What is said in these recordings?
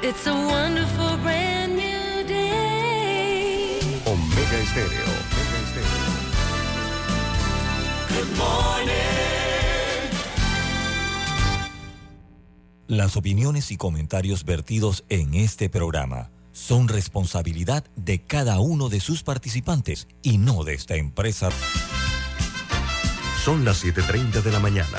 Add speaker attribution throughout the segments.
Speaker 1: It's a wonderful brand new day.
Speaker 2: Omega Estéreo. Omega Estéreo.
Speaker 1: Good morning.
Speaker 3: Las opiniones y comentarios vertidos en este programa son responsabilidad de cada uno de sus participantes y no de esta empresa.
Speaker 2: Son las 7.30 de la mañana,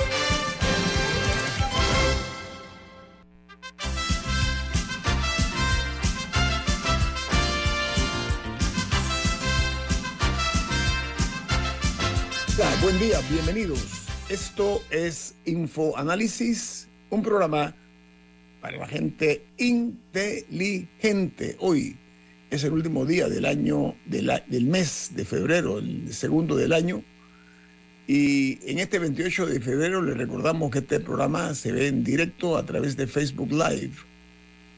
Speaker 4: Buen día, bienvenidos. Esto es Infoanálisis, un programa para la gente inteligente. Hoy es el último día del año, de la- del mes de febrero, el segundo del año. Y en este 28 de febrero les recordamos que este programa se ve en directo a través de Facebook Live.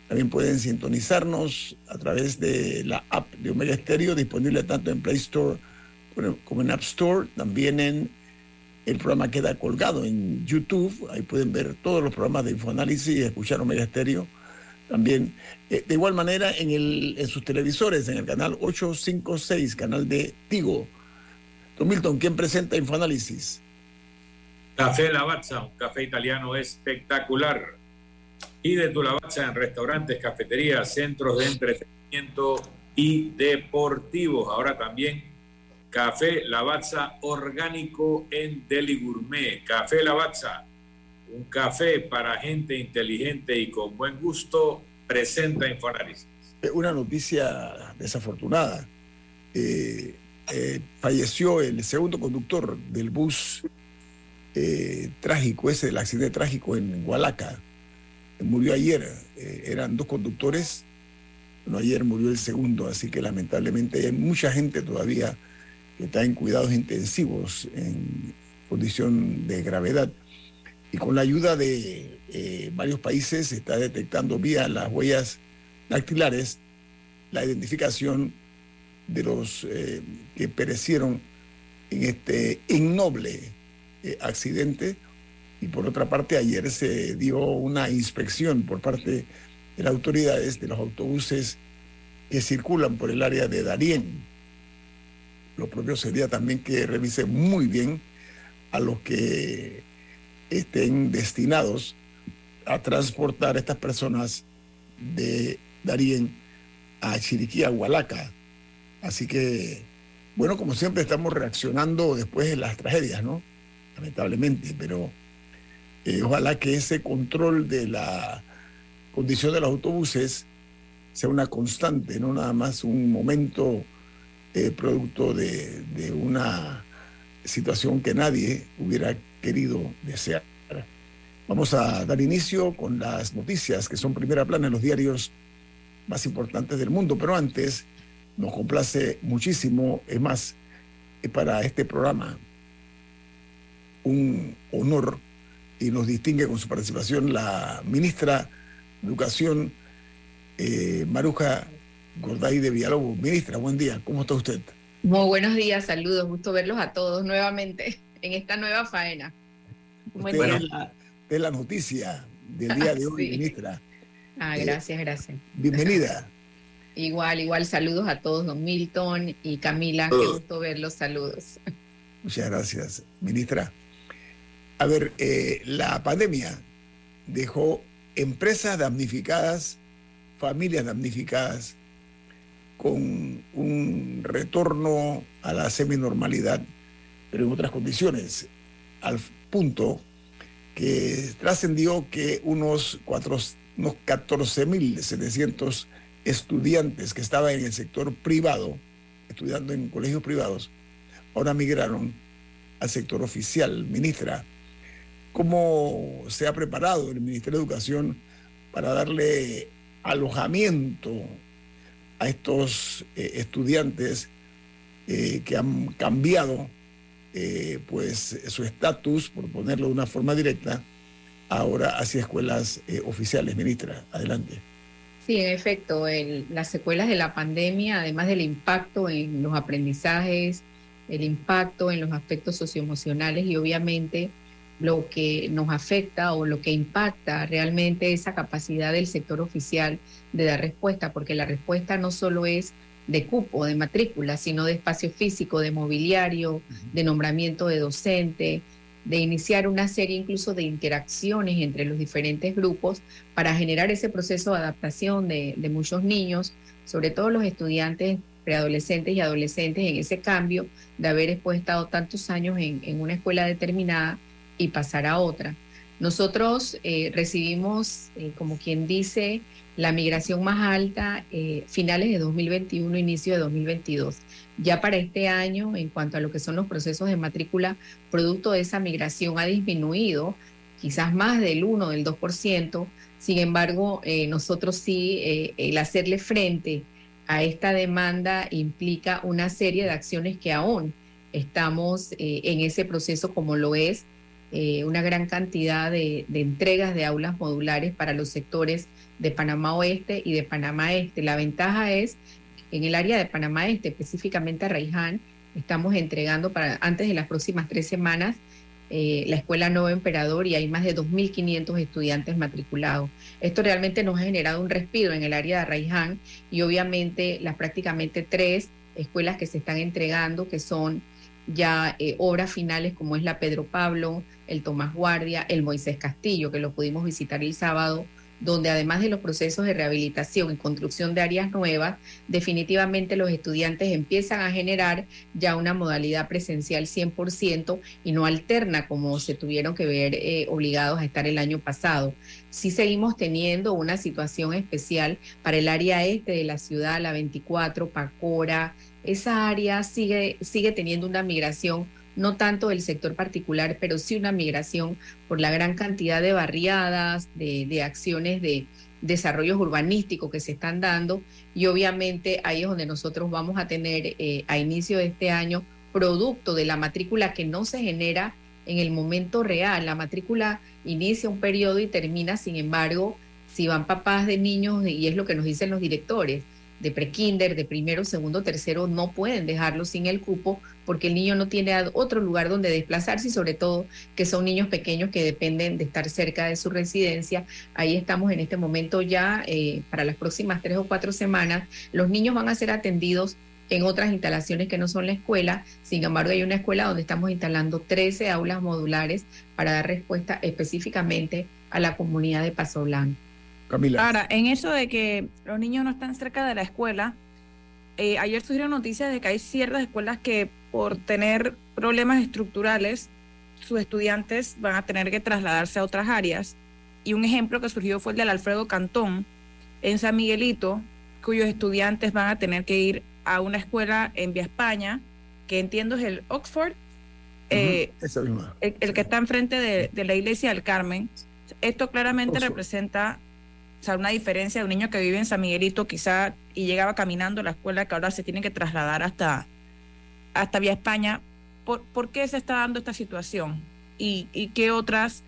Speaker 4: También pueden sintonizarnos a través de la app de Omega Stereo, disponible tanto en Play Store como en App Store, también en el programa queda colgado en YouTube, ahí pueden ver todos los programas de Infoanálisis y escuchar Omega Stereo. También, eh, de igual manera, en, el, en sus televisores, en el canal 856, canal de Tigo. Don Milton, ¿quién presenta Infoanálisis?
Speaker 5: Café Lavazza, un café italiano espectacular. Y de tu Lavazza en restaurantes, cafeterías, centros de entretenimiento y deportivos. Ahora también Café Lavazza orgánico en Deli Gourmet. Café Lavazza, un café para gente inteligente y con buen gusto, presenta Infoanálisis.
Speaker 4: Eh, Una noticia desafortunada. Eh, eh, falleció el segundo conductor del bus trágico, ese del accidente trágico en Hualaca. Murió ayer. Eran dos conductores. Ayer murió el segundo, así que lamentablemente hay mucha gente todavía que está en cuidados intensivos, en condición de gravedad. Y con la ayuda de eh, varios países se está detectando vía las huellas dactilares la identificación de los eh, que perecieron en este innoble eh, accidente. Y por otra parte, ayer se dio una inspección por parte de las autoridades de los autobuses que circulan por el área de Darién. Lo propio sería también que revise muy bien a los que estén destinados a transportar a estas personas de Darién a Chiriquí, a Hualaca. Así que, bueno, como siempre estamos reaccionando después de las tragedias, ¿no? Lamentablemente, pero eh, ojalá que ese control de la condición de los autobuses sea una constante, no nada más un momento eh, producto de, de una situación que nadie hubiera querido desear. Vamos a dar inicio con las noticias que son primera plana en los diarios más importantes del mundo, pero antes nos complace muchísimo, es más, eh, para este programa un honor y nos distingue con su participación la ministra de Educación, eh, Maruja Gorday de Villalobos. Ministra, buen día, ¿cómo está usted?
Speaker 6: Muy buenos días, saludos, gusto verlos a todos nuevamente en esta nueva faena. Buen
Speaker 4: Usted
Speaker 6: día.
Speaker 4: es la, es la noticia del día de hoy,
Speaker 6: Sí.
Speaker 4: ministra.
Speaker 6: Ah,
Speaker 4: Eh,
Speaker 6: gracias, gracias.
Speaker 4: Bienvenida.
Speaker 6: Igual, igual, saludos a todos, don Milton y Camila, qué gusto verlos, saludos.
Speaker 4: Muchas gracias, ministra. A ver, eh, la pandemia dejó empresas damnificadas, familias damnificadas, con un retorno a la seminormalidad, pero en otras condiciones, al punto que trascendió que unos, unos 14.700 estudiantes que estaban en el sector privado, estudiando en colegios privados, ahora migraron al sector oficial. Ministra, ¿cómo se ha preparado el Ministerio de Educación para darle alojamiento a estos eh, estudiantes eh, que han cambiado eh, pues su estatus, por ponerlo de una forma directa, ahora hacia escuelas oficiales. Ministra, adelante.
Speaker 6: Sí, en efecto, las secuelas de la pandemia, además del impacto en los aprendizajes, el impacto en los aspectos socioemocionales y obviamente lo que nos afecta o lo que impacta realmente esa capacidad del sector oficial de dar respuesta, porque la respuesta no solo es de cupo, de matrícula, sino de espacio físico, de mobiliario, de nombramiento de docente, de iniciar una serie incluso de interacciones entre los diferentes grupos para generar ese proceso de adaptación de, de muchos niños, sobre todo los estudiantes preadolescentes y adolescentes en ese cambio de haber estado tantos años en, en una escuela determinada y pasar a otra. Nosotros eh, recibimos, eh, como quien dice, la migración más alta eh, finales de 2021, inicio de 2022. Ya para este año, en cuanto a lo que son los procesos de matrícula, producto de esa migración ha disminuido, quizás más del 1, del 2%. Sin embargo, nosotros sí, el hacerle frente a esta demanda implica una serie de acciones que aún estamos en ese proceso, como lo es eh, una gran cantidad de, entregas de aulas modulares para los sectores de Panamá Oeste y de Panamá Este. La ventaja es que en el área de Panamá Este, específicamente a Raiján, estamos entregando para antes de las próximas tres semanas eh, la Escuela Nuevo Emperador y hay más de 2.500 estudiantes matriculados. Esto realmente nos ha generado un respiro en el área de Raiján y obviamente las prácticamente tres escuelas que se están entregando, que son ya eh, obras finales como es la Pedro Pablo, el Tomás Guardia, el Moisés Castillo, que lo pudimos visitar el sábado, donde además de los procesos de rehabilitación y construcción de áreas nuevas, definitivamente los estudiantes empiezan a generar ya una modalidad presencial 100% y no alterna como se tuvieron que ver eh, obligados a estar el año pasado. Sí seguimos teniendo una situación especial para el área este de la ciudad, la 24, Pacora, esa área sigue, sigue teniendo una migración no tanto del sector particular, pero sí una migración por la gran cantidad de barriadas, de, acciones de desarrollos urbanísticos que se están dando y obviamente ahí es donde nosotros vamos a tener eh, a inicio de este año producto de la matrícula que no se genera en el momento real. La matrícula inicia un periodo y termina, sin embargo, si van papás de niños, y es lo que nos dicen los directores, de prekinder, de primero, segundo, tercero, no pueden dejarlo sin el cupo porque el niño no tiene otro lugar donde desplazarse y sobre todo que son niños pequeños que dependen de estar cerca de su residencia. Ahí estamos en este momento ya eh, para las próximas tres o cuatro semanas. Los niños van a ser atendidos en otras instalaciones que no son la escuela. Sin embargo, hay una escuela donde estamos instalando 13 aulas modulares para dar respuesta específicamente a la comunidad de Paso Blanco.
Speaker 4: Camila.
Speaker 7: Ahora, en eso de que los niños no están cerca de la escuela, eh, ayer surgieron noticias de que hay ciertas escuelas que por tener problemas estructurales, sus estudiantes van a tener que trasladarse a otras áreas. Y un ejemplo que surgió fue el del Alfredo Cantón, en San Miguelito, cuyos estudiantes van a tener que ir a una escuela en Vía España, que entiendo es el Oxford, eh,
Speaker 4: esa misma.
Speaker 7: el, el que está enfrente de, de la iglesia del Carmen. Esto claramente
Speaker 4: Oxford.
Speaker 7: representa o una diferencia de un niño que vive en San Miguelito quizá y llegaba caminando a la escuela que ahora se tiene que trasladar hasta, hasta Vía España. ¿Por, por qué se está dando esta situación? ¿Y, y qué otras,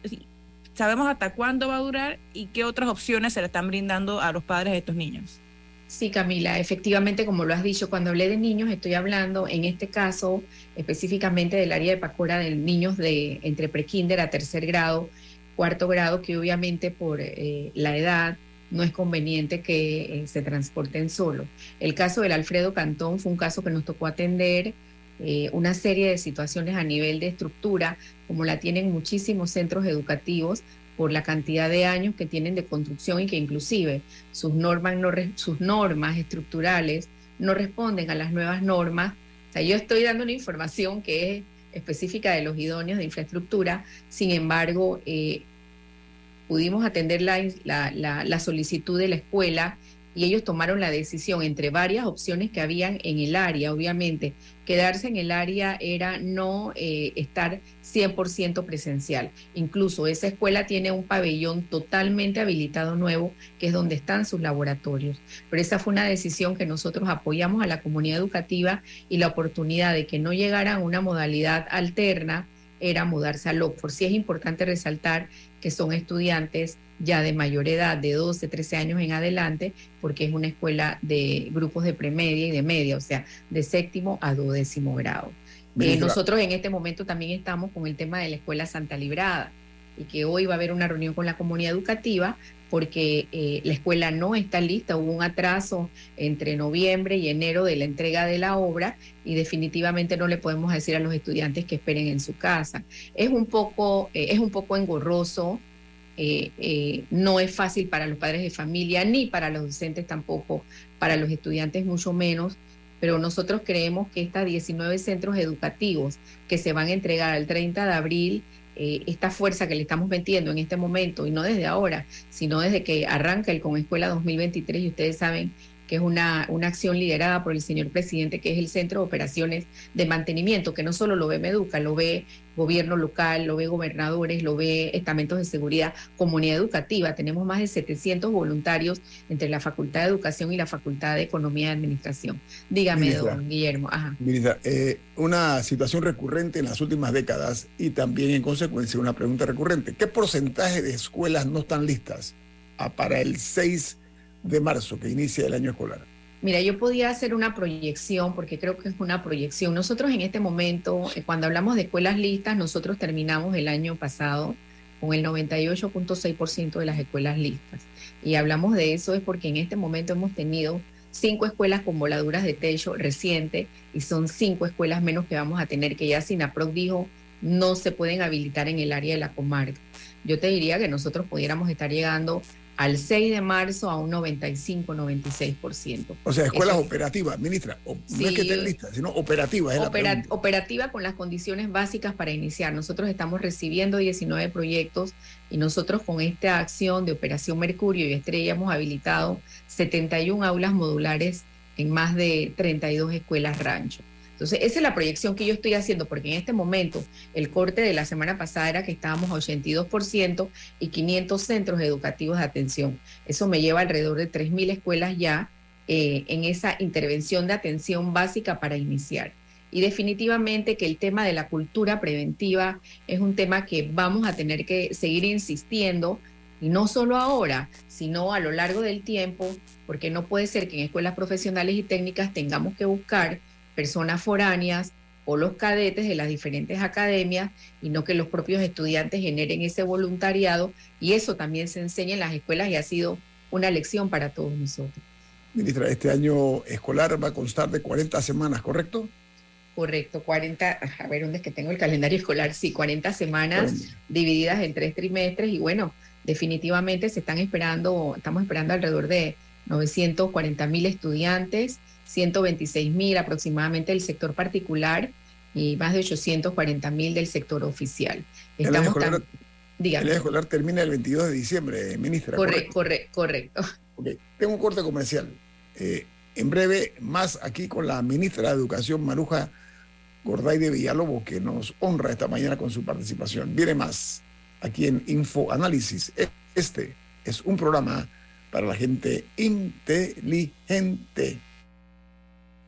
Speaker 7: sabemos hasta cuándo va a durar y qué otras opciones se le están brindando a los padres de estos niños?
Speaker 6: Sí, Camila, efectivamente, como lo has dicho, cuando hablé de niños, estoy hablando en este caso específicamente del área de Pacora, de niños de entre prekinder a tercer grado, cuarto grado, que obviamente por eh, la edad no es conveniente que eh, se transporten solo. El caso del Alfredo Cantón fue un caso que nos tocó atender eh, una serie de situaciones a nivel de estructura, como la tienen muchísimos centros educativos, por la cantidad de años que tienen de construcción y que inclusive sus normas, no sus normas estructurales no responden a las nuevas normas. O sea, yo estoy dando una información que es específica de los idóneos de infraestructura, sin embargo, eh, pudimos atender la, la, la, la, solicitud de la escuela y ellos tomaron la decisión entre varias opciones que habían en el área, obviamente. Quedarse en el área era no eh, estar 100% presencial. Incluso esa escuela tiene un pabellón totalmente habilitado nuevo, que es donde están sus laboratorios. Pero esa fue una decisión que nosotros apoyamos a la comunidad educativa y la oportunidad de que no llegaran a una modalidad alterna era mudarse a Lockford. Sí es importante resaltar que son estudiantes ya de mayor edad, de 12, 13 años en adelante, porque es una escuela de grupos de premedia y de media, o sea, de séptimo a duodécimo grado. Eh, nosotros en este momento también estamos con el tema de la escuela Santa Librada y que hoy va a haber una reunión con la comunidad educativa porque eh, la escuela no está lista, hubo un atraso entre noviembre y enero de la entrega de la obra y definitivamente no le podemos decir a los estudiantes que esperen en su casa. Es un poco, eh, es un poco engorroso, eh, no es fácil para los padres de familia ni para los docentes tampoco, para los estudiantes mucho menos, pero nosotros creemos que estas 19 centros educativos que se van a entregar el 30 de abril eh, esta fuerza que le estamos metiendo en este momento, y no desde ahora, sino desde que arranca el Con Escuela 2023, y ustedes saben que es una, una acción liderada por el señor presidente, que es el Centro de Operaciones de Mantenimiento, que no solo lo ve Meduca, lo ve gobierno local, lo ve gobernadores, lo ve estamentos de seguridad, comunidad educativa. Tenemos más de 700 voluntarios entre la Facultad de Educación y la Facultad de Economía y Administración. Dígame, don Guillermo. Ajá.
Speaker 4: Eh, una situación recurrente en las últimas décadas y también en consecuencia una pregunta recurrente. ¿Qué porcentaje de escuelas no están listas para el 6 de marzo que inicia el año escolar?
Speaker 6: Mira, yo podía hacer una proyección, porque creo que es una proyección. Nosotros en este momento, eh, cuando hablamos de escuelas listas, nosotros terminamos el año pasado con el 98.6% de las escuelas listas. Y hablamos de eso es porque en este momento hemos tenido cinco escuelas con voladuras de techo reciente y son cinco escuelas menos que vamos a tener, que ya SINAPROC dijo no se pueden habilitar en el área de la comarca. Yo te diría que nosotros pudiéramos estar llegando al 6 de marzo a un 95-96%.
Speaker 4: O sea, escuelas operativas, ministra. no es que estén listas, sino operativas.
Speaker 6: operativa con las condiciones básicas para iniciar. Nosotros estamos recibiendo 19 proyectos y nosotros con esta acción de Operación Mercurio y Estrella hemos habilitado 71 aulas modulares en más de 32 escuelas rancho. Entonces, esa es la proyección que yo estoy haciendo, porque en este momento el corte de la semana pasada era que estábamos a 82% y 500 centros educativos de atención. Eso me lleva alrededor de 3.000 escuelas ya eh, en esa intervención de atención básica para iniciar. Y definitivamente que el tema de la cultura preventiva es un tema que vamos a tener que seguir insistiendo, y no solo ahora, sino a lo largo del tiempo, porque no puede ser que en escuelas profesionales y técnicas tengamos que buscar personas foráneas o los cadetes de las diferentes academias y no que los propios estudiantes generen ese voluntariado y eso también se enseña en las escuelas y ha sido una lección para todos nosotros.
Speaker 4: Ministra, este año escolar va a constar de 40 semanas, ¿correcto?
Speaker 6: Correcto, 40, a ver dónde es que tengo el calendario escolar, sí, 40 semanas divididas en tres trimestres y bueno, definitivamente se están esperando, estamos esperando alrededor de 940 mil estudiantes 126 mil aproximadamente del sector particular y más de 840 mil del sector oficial.
Speaker 4: Estamos el escolar, el escolar termina el 22 de diciembre, ministra.
Speaker 6: correcto. correcto.
Speaker 4: Tengo un corte comercial. Eh, en breve, más aquí con la ministra de Educación, Maruja Gorday de Villalobos, que nos honra esta mañana con su participación. Viene más aquí en Info Análisis. Este es un programa para la gente inteligente.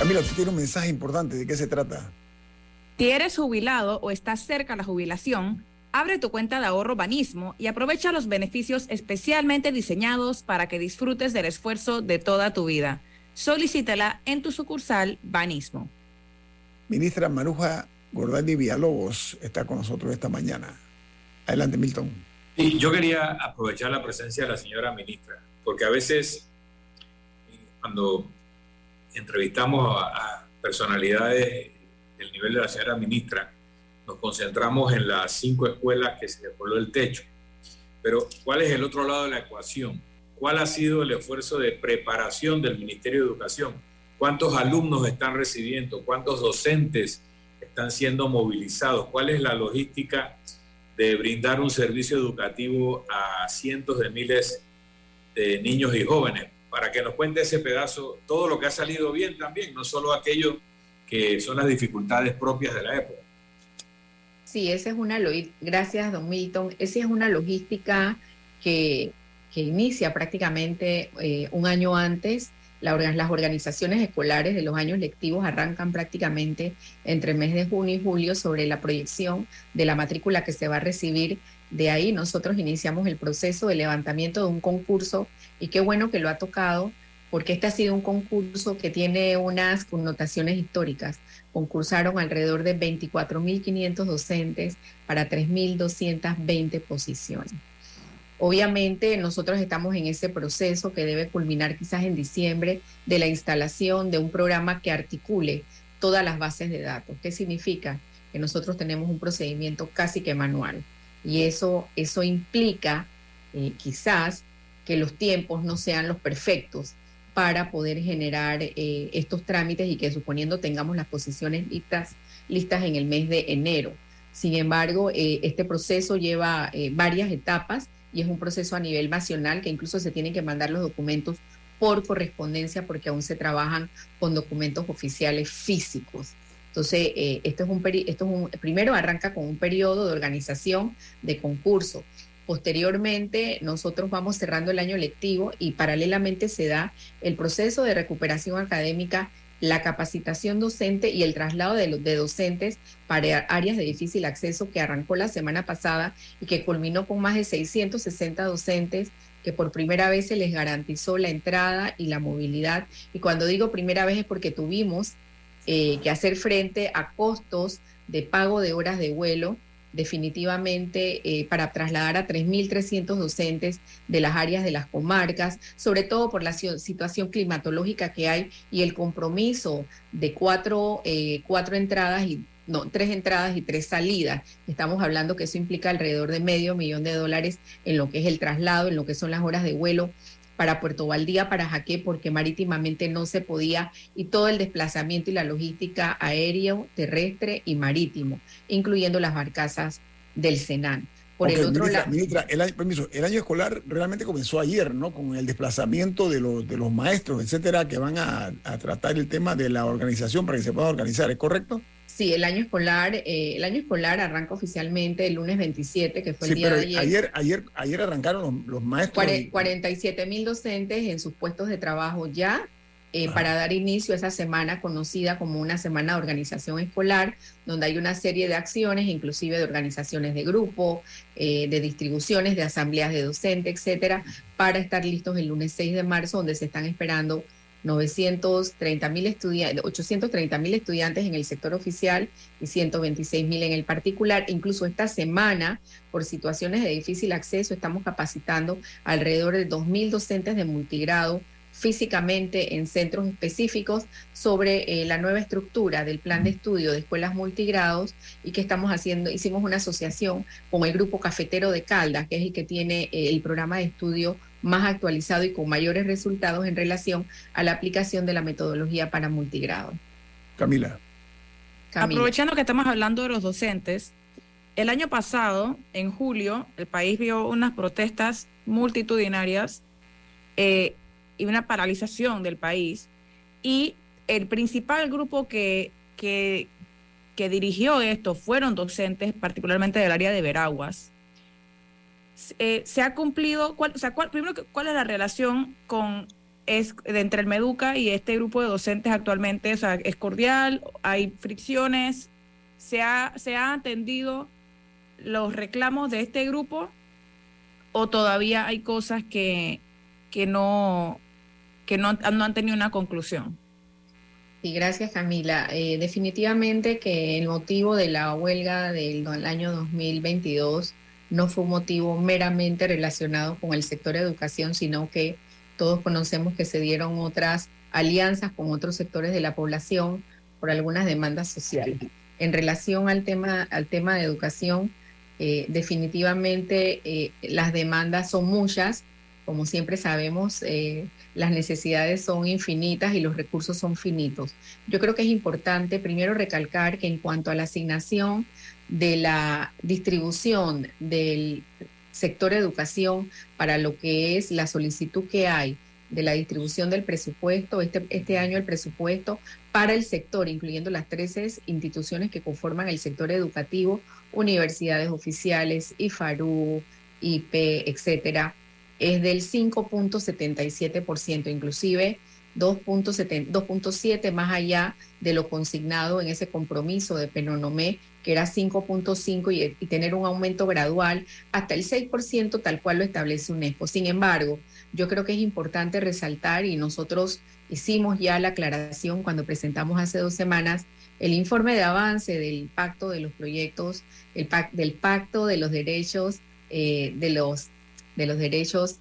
Speaker 4: Camila, tú tienes un mensaje importante. ¿De qué se trata?
Speaker 7: Si eres jubilado o estás cerca de la jubilación, abre tu cuenta de ahorro Banismo y aprovecha los beneficios especialmente diseñados para que disfrutes del esfuerzo de toda tu vida. Solicítala en tu sucursal Banismo.
Speaker 4: Ministra Maruja Gordani Villalobos está con nosotros esta mañana. Adelante, Milton.
Speaker 5: Y yo quería aprovechar la presencia de la señora ministra, porque a veces eh, cuando entrevistamos a, a personalidades del nivel de la señora ministra, nos concentramos en las cinco escuelas que se le el techo. Pero, ¿cuál es el otro lado de la ecuación? ¿Cuál ha sido el esfuerzo de preparación del Ministerio de Educación? ¿Cuántos alumnos están recibiendo? ¿Cuántos docentes están siendo movilizados? ¿Cuál es la logística de brindar un servicio educativo a cientos de miles de niños y jóvenes? Para que nos cuente ese pedazo, todo lo que ha salido bien también, no solo aquello que son las dificultades propias de la época.
Speaker 6: Sí, esa es una gracias, don Milton. Esa es una logística que, que inicia prácticamente eh, un año antes. La, las organizaciones escolares de los años lectivos arrancan prácticamente entre el mes de junio y julio sobre la proyección de la matrícula que se va a recibir. De ahí nosotros iniciamos el proceso de levantamiento de un concurso y qué bueno que lo ha tocado porque este ha sido un concurso que tiene unas connotaciones históricas. Concursaron alrededor de 24.500 docentes para 3.220 posiciones. Obviamente nosotros estamos en ese proceso que debe culminar quizás en diciembre de la instalación de un programa que articule todas las bases de datos. ¿Qué significa? Que nosotros tenemos un procedimiento casi que manual y eso, eso implica eh, quizás que los tiempos no sean los perfectos para poder generar eh, estos trámites y que suponiendo tengamos las posiciones listas, listas en el mes de enero. Sin embargo, eh, este proceso lleva varias etapas y es un proceso a nivel nacional que incluso se tienen que mandar los documentos por correspondencia porque aún se trabajan con documentos oficiales físicos. Entonces, esto es un, esto es un, primero arranca con un periodo de organización de concurso. Posteriormente, nosotros vamos cerrando el año lectivo y paralelamente se da el proceso de recuperación académica, la capacitación docente y el traslado de, de docentes para áreas de difícil acceso que arrancó la semana pasada y que culminó con más de 660 docentes que por primera vez se les garantizó la entrada y la movilidad. Y cuando digo primera vez es porque tuvimos eh, que hacer frente a costos de pago de horas de vuelo definitivamente eh, para trasladar a 3.300 docentes de las áreas de las comarcas, sobre todo por la situación climatológica que hay y el compromiso de cuatro, eh, cuatro entradas y no, tres entradas y tres salidas. Estamos hablando que eso implica alrededor de medio millón de dólares en lo que es el traslado, en lo que son las horas de vuelo para Puerto Valdía, para Jaque, porque marítimamente no se podía, y todo el desplazamiento y la logística aéreo, terrestre y marítimo, incluyendo las barcazas del Senan.
Speaker 4: Por el otro lado. el año, permiso, el año escolar realmente comenzó ayer, ¿no? Con el desplazamiento de los, de los maestros, etcétera, que van a, a tratar el tema de la organización para que se pueda organizar, ¿es correcto?
Speaker 6: Sí, el año escolar, eh, el año escolar arranca oficialmente el lunes 27, que fue el día de ayer.
Speaker 4: ayer. Ayer, ayer arrancaron los, maestros.
Speaker 6: 47 mil docentes en sus puestos de trabajo ya eh, para dar inicio a esa semana conocida como una semana de organización escolar, donde hay una serie de acciones, inclusive de organizaciones de grupo, eh, de distribuciones, de asambleas de docentes, etcétera, para estar listos el lunes 6 de marzo, donde se están esperando 930 mil estudiantes, 830 mil estudiantes en el sector oficial y 126 mil en el particular. Incluso esta semana, por situaciones de difícil acceso, estamos capacitando alrededor de 2.000 docentes de multigrado físicamente en centros específicos sobre eh, la nueva estructura del plan de estudio de escuelas multigrados y que estamos haciendo, hicimos una asociación con el grupo cafetero de Caldas, que es el que tiene eh, el programa de estudio más actualizado y con mayores resultados en relación a la aplicación de la metodología para multigrado.
Speaker 4: Camila.
Speaker 7: Aprovechando que estamos hablando de los docentes, el año pasado, en julio, el país vio unas protestas multitudinarias eh, y una paralización del país. Y el principal grupo que, que, dirigió esto fueron docentes, particularmente del área de Veraguas. Eh, se ha cumplido, cuál, o sea, cuál, primero, ¿cuál es la relación con es entre el Meduca y este grupo de docentes actualmente? O sea, ¿es cordial? ¿Hay fricciones? ¿Se ha, se ha atendido los reclamos de este grupo o todavía hay cosas que, que no que no, no han tenido una conclusión?
Speaker 6: Sí, gracias Camila. Eh, definitivamente que el motivo de la huelga del, año 2022 no fue un motivo meramente relacionado con el sector de educación, sino que todos conocemos que se dieron otras alianzas con otros sectores de la población por algunas demandas sociales. En relación al tema, al tema de educación, eh, definitivamente eh, las demandas son muchas, como siempre sabemos, las necesidades son infinitas y los recursos son finitos. Yo creo que es importante primero recalcar que en cuanto a la asignación de la distribución del sector educación para lo que es la solicitud que hay de la distribución del presupuesto, este, este año el presupuesto para el sector, incluyendo las 13 instituciones que conforman el sector educativo, universidades oficiales, IFARU, IP, etcétera, es del 5.77%, inclusive 2.7 más allá de lo consignado en ese compromiso de Penonomé, que era 5.5 y, y, tener un aumento gradual hasta el 6% tal cual lo establece UNESCO. Sin embargo, yo creo que es importante resaltar y nosotros hicimos ya la aclaración cuando presentamos hace dos semanas el informe de avance del pacto de los proyectos, el del pacto de los derechos eh, de los de los derechos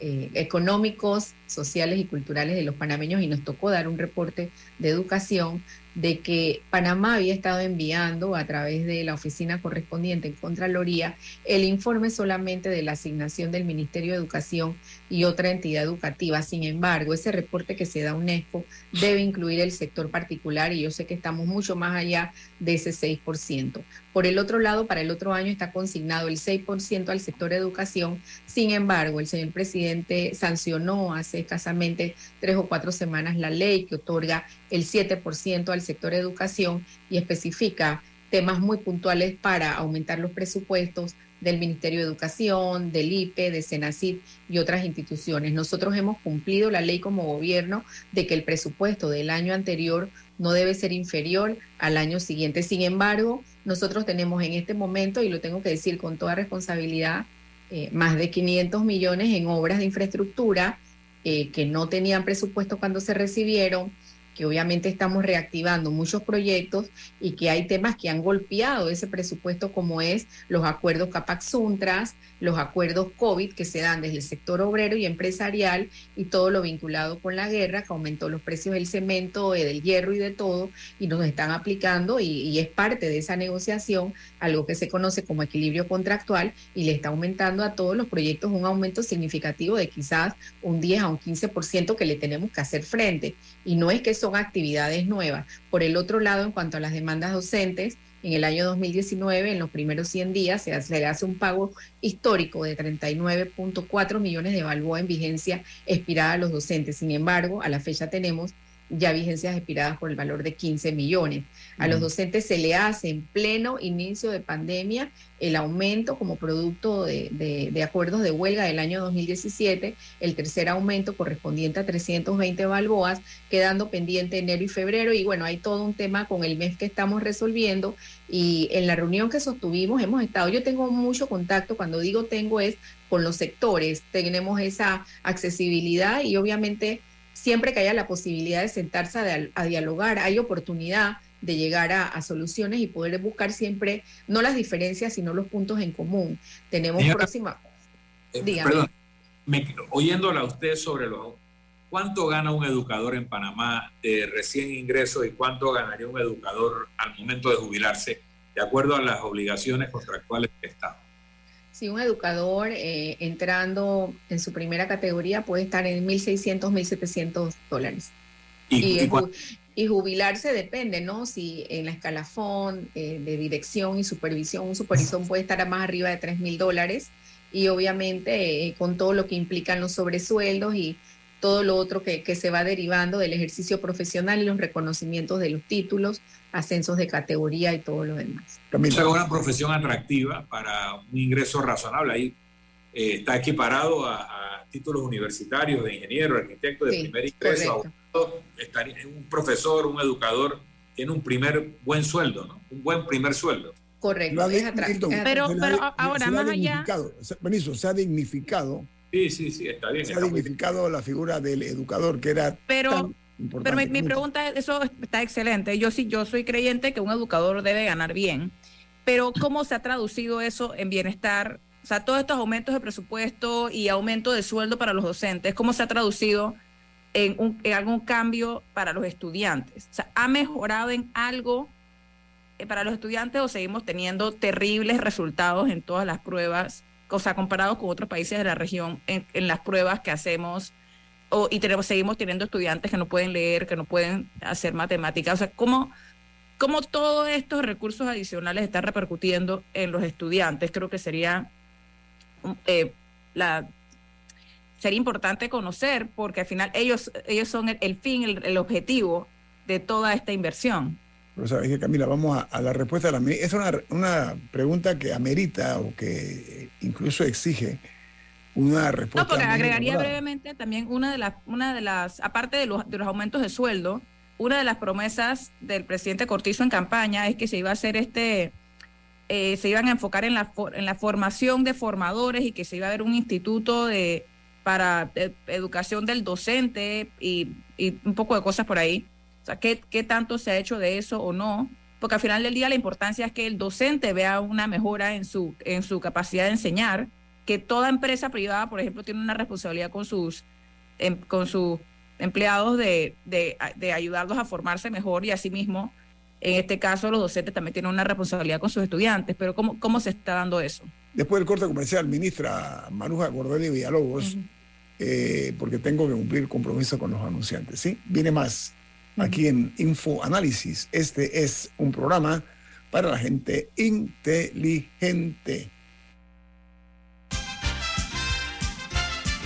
Speaker 6: eh, económicos, sociales y culturales de los panameños y nos tocó dar un reporte de educación de que Panamá había estado enviando a través de la oficina correspondiente en Contraloría el informe solamente de la asignación del Ministerio de Educación y otra entidad educativa. Sin embargo, ese reporte que se da a UNESCO debe incluir el sector particular y yo sé que estamos mucho más allá de ese 6%. Por el otro lado, para el otro año está consignado el 6% al sector de educación. Sin embargo, el señor presidente sancionó hace escasamente tres o cuatro semanas la ley que otorga el 7% al sector educación y especifica temas muy puntuales para aumentar los presupuestos del Ministerio de Educación, del IPE, de Senacid y otras instituciones. Nosotros hemos cumplido la ley como gobierno de que el presupuesto del año anterior no debe ser inferior al año siguiente. Sin embargo, nosotros tenemos en este momento, y lo tengo que decir con toda responsabilidad, eh, más de 500 millones en obras de infraestructura eh, que no tenían presupuesto cuando se recibieron, que obviamente estamos reactivando muchos proyectos y que hay temas que han golpeado ese presupuesto como es los acuerdos Capax-Suntras, los acuerdos COVID que se dan desde el sector obrero y empresarial y todo lo vinculado con la guerra que aumentó los precios del cemento, eh, del hierro y de todo y nos están aplicando y, y es parte de esa negociación algo que se conoce como equilibrio contractual y le está aumentando a todos los proyectos un aumento significativo de quizás un 10 a un 15% que le tenemos que hacer frente y no es que son actividades nuevas. Por el otro lado, en cuanto a las demandas docentes, en el año 2019, en los primeros 100 días, se hace, le hace un pago histórico de 39.4 millones de balboa en vigencia expirada a los docentes. Sin embargo, a la fecha tenemos ya vigencias expiradas por el valor de 15 millones. A los docentes se le hace en pleno inicio de pandemia el aumento como producto de, acuerdos de huelga del año 2017, el tercer aumento correspondiente a 320 balboas, quedando pendiente enero y febrero. Y bueno, hay todo un tema con el mes que estamos resolviendo. Y en la reunión que sostuvimos hemos estado, yo tengo mucho contacto, cuando digo tengo es con los sectores, tenemos esa accesibilidad y obviamente siempre que haya la posibilidad de sentarse a, dialogar, hay oportunidad de llegar a, soluciones y poder buscar siempre, no las diferencias, sino los puntos en común. Tenemos próxima...
Speaker 5: Eh, perdón, oyéndola a usted sobre los... ¿Cuánto gana un educador en Panamá de recién ingreso y cuánto ganaría un educador al momento de jubilarse, de acuerdo a las obligaciones contractuales que Estado?
Speaker 6: Si un educador eh, entrando en su primera categoría puede estar en 1.600, 1.700 dólares. ¿Y, Y jubilarse depende, ¿no? Si en la escalafón eh, de dirección y supervisión, un supervisor puede estar a más arriba de 3 mil dólares y obviamente eh, con todo lo que implican los sobresueldos y todo lo otro que, que, se va derivando del ejercicio profesional y los reconocimientos de los títulos, ascensos de categoría y todo lo demás.
Speaker 5: Es una profesión atractiva para un ingreso razonable. Ahí eh, está equiparado a, a, títulos universitarios de ingeniero, arquitecto de sí, primer ingreso, abogado, un profesor, un educador, tiene un primer buen sueldo, ¿no? Un buen primer sueldo.
Speaker 6: Correcto.
Speaker 7: Es atractivo. Pero, pero ahora, más allá...
Speaker 4: Benicio, se ha dignificado
Speaker 5: Sí, sí, sí, está bien.
Speaker 4: Se ha dignificado la figura del educador, que era
Speaker 7: pero, Pero mi, mi, pregunta es, eso está excelente. Yo sí, yo soy creyente que un educador debe ganar bien, pero ¿cómo se ha traducido eso en bienestar? O sea, todos estos aumentos de presupuesto y aumento de sueldo para los docentes, ¿cómo se ha traducido en, un, en algún cambio para los estudiantes? O sea, ¿ha mejorado en algo eh, para los estudiantes o seguimos teniendo terribles resultados en todas las pruebas o sea, comparados con otros países de la región en, en las pruebas que hacemos y tenemos, seguimos teniendo estudiantes que no pueden leer, que no pueden hacer matemáticas. O sea, ¿cómo, cómo todos estos recursos adicionales están repercutiendo en los estudiantes? Creo que sería, eh, la, sería importante conocer porque al final ellos, ellos son el, fin, el objetivo de toda esta inversión.
Speaker 4: Pero sabes que Camila, vamos a, a, la respuesta de la Es una, una pregunta que amerita o que incluso exige una respuesta.
Speaker 7: No, porque agregaría brevemente también una de las, una de las, aparte de los, de los aumentos de sueldo, una de las promesas del presidente Cortizo en campaña es que se iba a hacer este, eh, se iban a enfocar en la, en la formación de formadores y que se iba a haber un instituto de para de, educación del docente y, y un poco de cosas por ahí. O sea, ¿qué, ¿qué tanto se ha hecho de eso o no? Porque al final del día la importancia es que el docente vea una mejora en su, en su capacidad de enseñar, que toda empresa privada, por ejemplo, tiene una responsabilidad con sus, em, con sus empleados de, de, de ayudarlos a formarse mejor y asimismo, en este caso, los docentes también tienen una responsabilidad con sus estudiantes. Pero ¿cómo, cómo se está dando eso?
Speaker 4: Después del corte comercial, ministra Manuja Gordeli Villalobos, uh -huh. eh, porque tengo que cumplir compromiso con los anunciantes. ¿sí? Viene más aquí en Info Análisis. Este es un programa para la gente inteligente.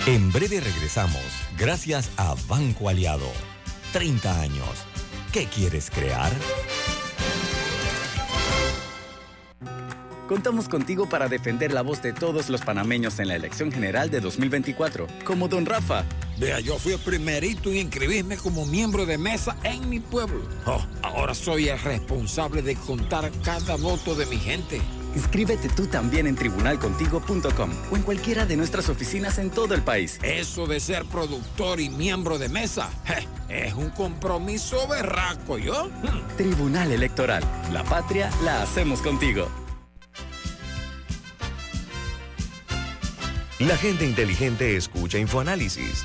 Speaker 3: En breve regresamos, gracias a Banco Aliado. 30 años. ¿Qué quieres crear?
Speaker 8: Contamos contigo para defender la voz de todos los panameños en la elección general de 2024, como don Rafa.
Speaker 9: Vea, yo fui el primerito en inscribirme como miembro de mesa en mi pueblo. Oh, ahora soy el responsable de contar cada voto de mi gente.
Speaker 8: Inscríbete tú también en tribunalcontigo.com o en cualquiera de nuestras oficinas en todo el país.
Speaker 9: Eso de ser productor y miembro de mesa je, es un compromiso berraco, ¿yo?
Speaker 8: Hmm. Tribunal Electoral. La patria la hacemos contigo.
Speaker 2: La gente inteligente escucha InfoAnálisis.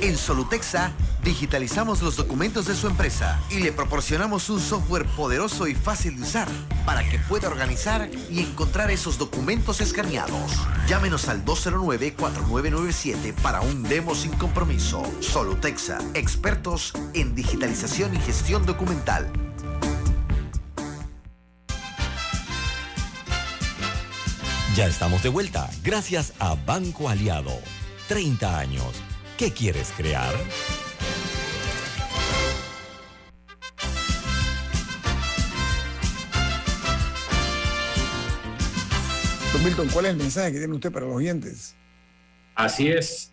Speaker 10: En Solutexa digitalizamos los documentos de su empresa y le proporcionamos un software poderoso y fácil de usar para que pueda organizar y encontrar esos documentos escaneados. Llámenos al 209-4997 para un demo sin compromiso. Solutexa, expertos en digitalización y gestión documental.
Speaker 3: Ya estamos de vuelta, gracias a Banco Aliado. 30 años. ¿Qué quieres crear?
Speaker 4: Don Milton, ¿cuál es el mensaje que tiene usted para los oyentes?
Speaker 5: Así es.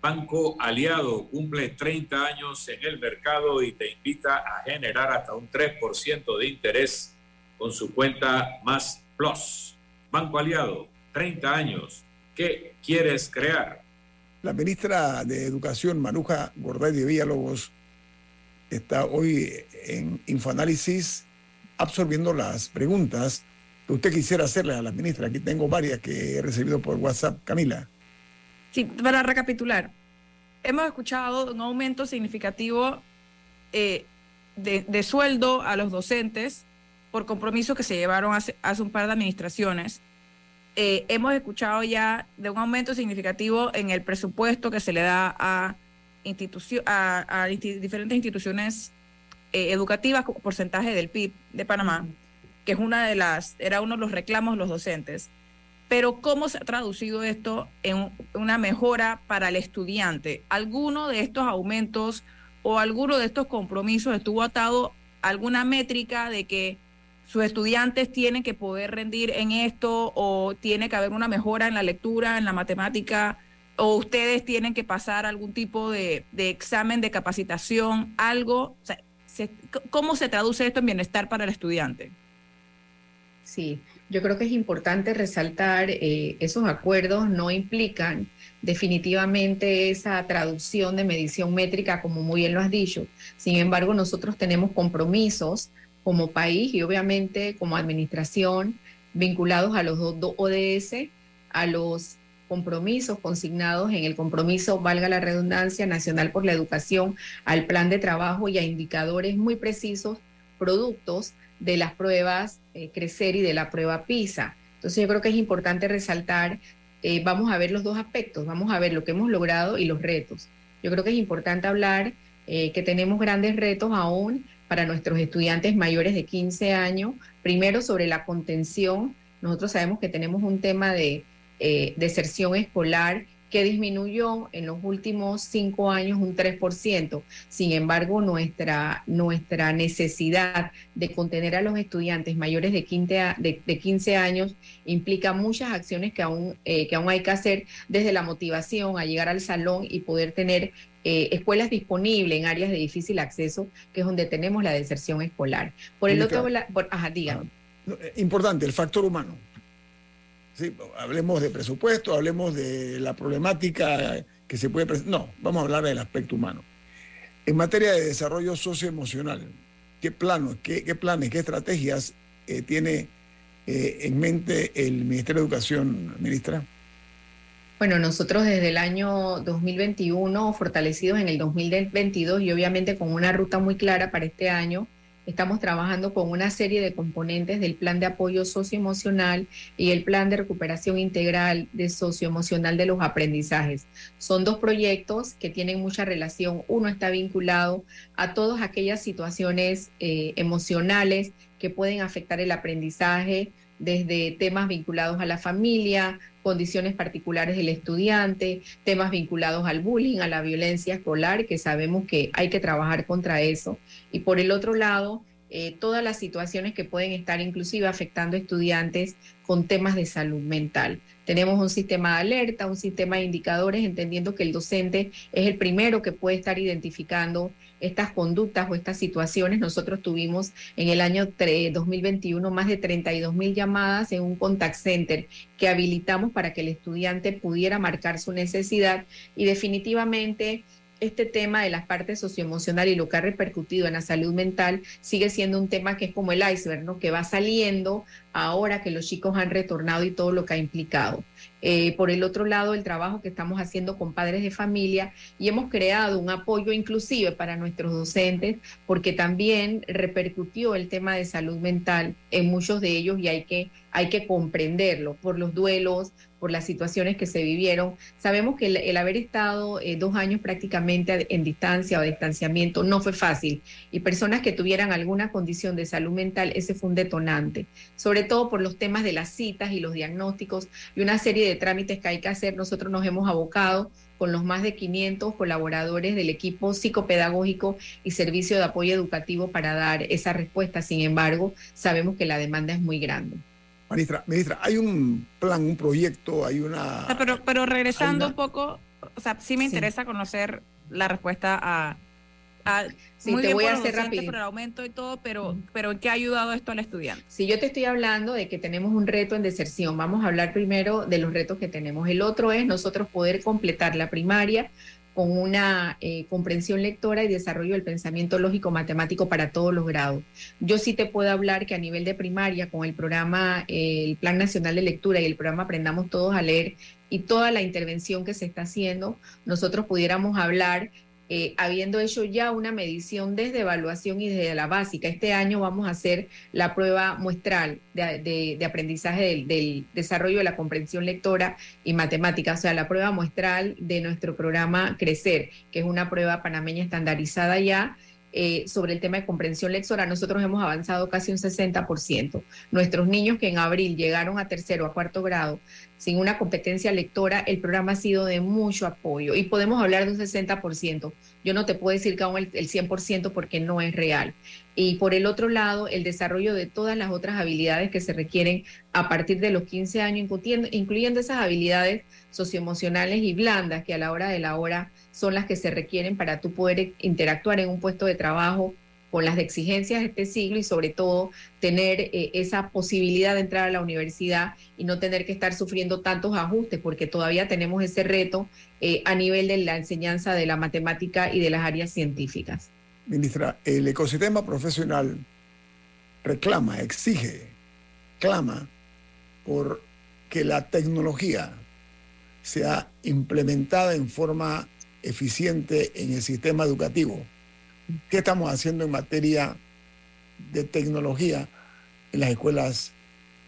Speaker 5: Banco Aliado cumple 30 años en el mercado y te invita a generar hasta un 3% de interés con su cuenta Más Plus. Banco Aliado, 30 años. ¿Qué quieres crear?
Speaker 4: La ministra de Educación, Maruja Gorday de Villalobos, está hoy en Infoanálisis absorbiendo las preguntas que usted quisiera hacerle a la ministra. Aquí tengo varias que he recibido por WhatsApp. Camila.
Speaker 7: Sí, para recapitular, hemos escuchado un aumento significativo eh, de, de sueldo a los docentes por compromisos que se llevaron hace, hace un par de administraciones. Eh, hemos escuchado ya de un aumento significativo en el presupuesto que se le da a, institucio- a, diferentes instituciones eh, educativas como porcentaje del PIB de Panamá, que es una de las, era uno de los reclamos de los docentes. Pero ¿cómo se ha traducido esto en un- una mejora para el estudiante? ¿Alguno de estos aumentos o alguno de estos compromisos estuvo atado a alguna métrica de que sus estudiantes tienen que poder rendir en esto o tiene que haber una mejora en la lectura, en la matemática, o ustedes tienen que pasar algún tipo de, examen de capacitación, algo? ¿Cómo se traduce esto en bienestar para el estudiante?
Speaker 6: Sí, yo creo que es importante resaltar eh, esos acuerdos no implican definitivamente esa traducción de medición métrica, como muy bien lo has dicho. Sin embargo, nosotros tenemos compromisos como país y obviamente como administración vinculados a los dos, ODS, a los compromisos consignados en el compromiso, valga la redundancia, nacional por la educación, al plan de trabajo y a indicadores muy precisos, productos de las pruebas eh, Crecer y de la prueba PISA. Entonces yo creo que es importante resaltar, eh, vamos a ver los dos aspectos, vamos a ver lo que hemos logrado y los retos. Yo creo que es importante hablar eh, que tenemos grandes retos aún para nuestros estudiantes mayores de 15 años. Primero sobre la contención, nosotros sabemos que tenemos un tema de eh, deserción escolar que disminuyó en los últimos cinco años un 3%. Sin embargo, nuestra, nuestra necesidad de contener a los estudiantes mayores de 15, a- de, de 15 años implica muchas acciones que aún, eh, que aún hay que hacer desde la motivación a llegar al salón y poder tener eh, escuelas disponibles en áreas de difícil acceso, que es donde tenemos la deserción escolar. Por el otro lado, por- ajá, dígame.
Speaker 4: No, eh, Importante, el factor humano. Sí, hablemos de presupuesto, hablemos de la problemática que se puede presentar. No, vamos a hablar del aspecto humano. En materia de desarrollo socioemocional, ¿qué planos, qué, qué planes, qué estrategias eh, tiene eh, en mente el Ministerio de Educación, ministra?
Speaker 6: Bueno, nosotros desde el año 2021, fortalecidos en el 2022 y obviamente con una ruta muy clara para este año, estamos trabajando con una serie de componentes del plan de apoyo socioemocional y el plan de recuperación integral de socioemocional de los aprendizajes. Son dos proyectos que tienen mucha relación. Uno está vinculado a todas aquellas situaciones eh, emocionales que pueden afectar el aprendizaje, desde temas vinculados a la familia, condiciones particulares del estudiante, temas vinculados al bullying, a la violencia escolar, que sabemos que hay que trabajar contra eso. Y por el otro lado, eh, todas las situaciones que pueden estar inclusive afectando a estudiantes con temas de salud mental. Tenemos un sistema de alerta, un sistema de indicadores, entendiendo que el docente es el primero que puede estar identificando estas conductas o estas situaciones. Nosotros tuvimos en el año tre- 2021 más de 32 mil llamadas en un contact center que habilitamos para que el estudiante pudiera marcar su necesidad y definitivamente este tema de las partes socioemocional y lo que ha repercutido en la salud mental sigue siendo un tema que es como el iceberg, ¿no? Que va saliendo ahora que los chicos han retornado y todo lo que ha implicado. Eh, por el otro lado, el trabajo que estamos haciendo con padres de familia y hemos creado un apoyo inclusive para nuestros docentes porque también repercutió el tema de salud mental en muchos de ellos y hay que, hay que comprenderlo por los duelos, por las situaciones que se vivieron. Sabemos que el, el haber estado eh, dos años prácticamente en distancia o distanciamiento no fue fácil y personas que tuvieran alguna condición de salud mental, ese fue un detonante, sobre todo por los temas de las citas y los diagnósticos y una serie de trámites que hay que hacer. Nosotros nos hemos abocado con los más de 500 colaboradores del equipo psicopedagógico y servicio de apoyo educativo para dar esa respuesta. Sin embargo, sabemos que la demanda es muy grande.
Speaker 4: Ministra, ministra, hay un plan, un proyecto, hay una...
Speaker 7: O sea, pero, pero regresando un poco, o sea, sí me
Speaker 6: Sí.
Speaker 7: interesa conocer la respuesta a... a
Speaker 6: Sí,
Speaker 7: muy
Speaker 6: te
Speaker 7: bien
Speaker 6: voy
Speaker 7: por
Speaker 6: a hacer
Speaker 7: docentes,
Speaker 6: rapidito.
Speaker 7: por el aumento y todo, pero, pero ¿en qué ha ayudado esto al estudiante?
Speaker 6: Si yo te estoy hablando de que tenemos un reto en deserción, vamos a hablar primero de los retos que tenemos. El otro es nosotros poder completar la primaria con una eh, comprensión lectora y desarrollo del pensamiento lógico matemático para todos los grados. Yo sí te puedo hablar que a nivel de primaria, con el programa, eh, el Plan Nacional de Lectura y el programa Aprendamos Todos a Leer y toda la intervención que se está haciendo, nosotros pudiéramos hablar eh, habiendo hecho ya una medición desde evaluación y desde la básica. Este año vamos a hacer la prueba muestral de, aprendizaje del, del, desarrollo de la comprensión lectora y matemática, o sea, la prueba muestral de nuestro programa Crecer, que es una prueba panameña estandarizada ya eh, sobre el tema de comprensión lectora, nosotros hemos avanzado casi un 60%. Nuestros niños que en abril llegaron a tercero, a cuarto grado, sin una competencia lectora, el programa ha sido de mucho apoyo y podemos hablar de un 60%. Yo no te puedo decir que aún el, el 100% porque no es real. Y por el otro lado, el desarrollo de todas las otras habilidades que se requieren a partir de los 15 años, incluyendo esas habilidades socioemocionales y blandas que a la hora de la hora son las que se requieren para tú poder interactuar en un puesto de trabajo con las exigencias de este siglo y sobre todo tener eh, esa posibilidad de entrar a la universidad y no tener que estar sufriendo tantos ajustes, porque todavía tenemos ese reto eh, a nivel de la enseñanza de la matemática y de las áreas científicas.
Speaker 4: Ministra, el ecosistema profesional reclama, exige, clama por que la tecnología sea implementada en forma eficiente en el sistema educativo. ¿Qué estamos haciendo en materia de tecnología en las escuelas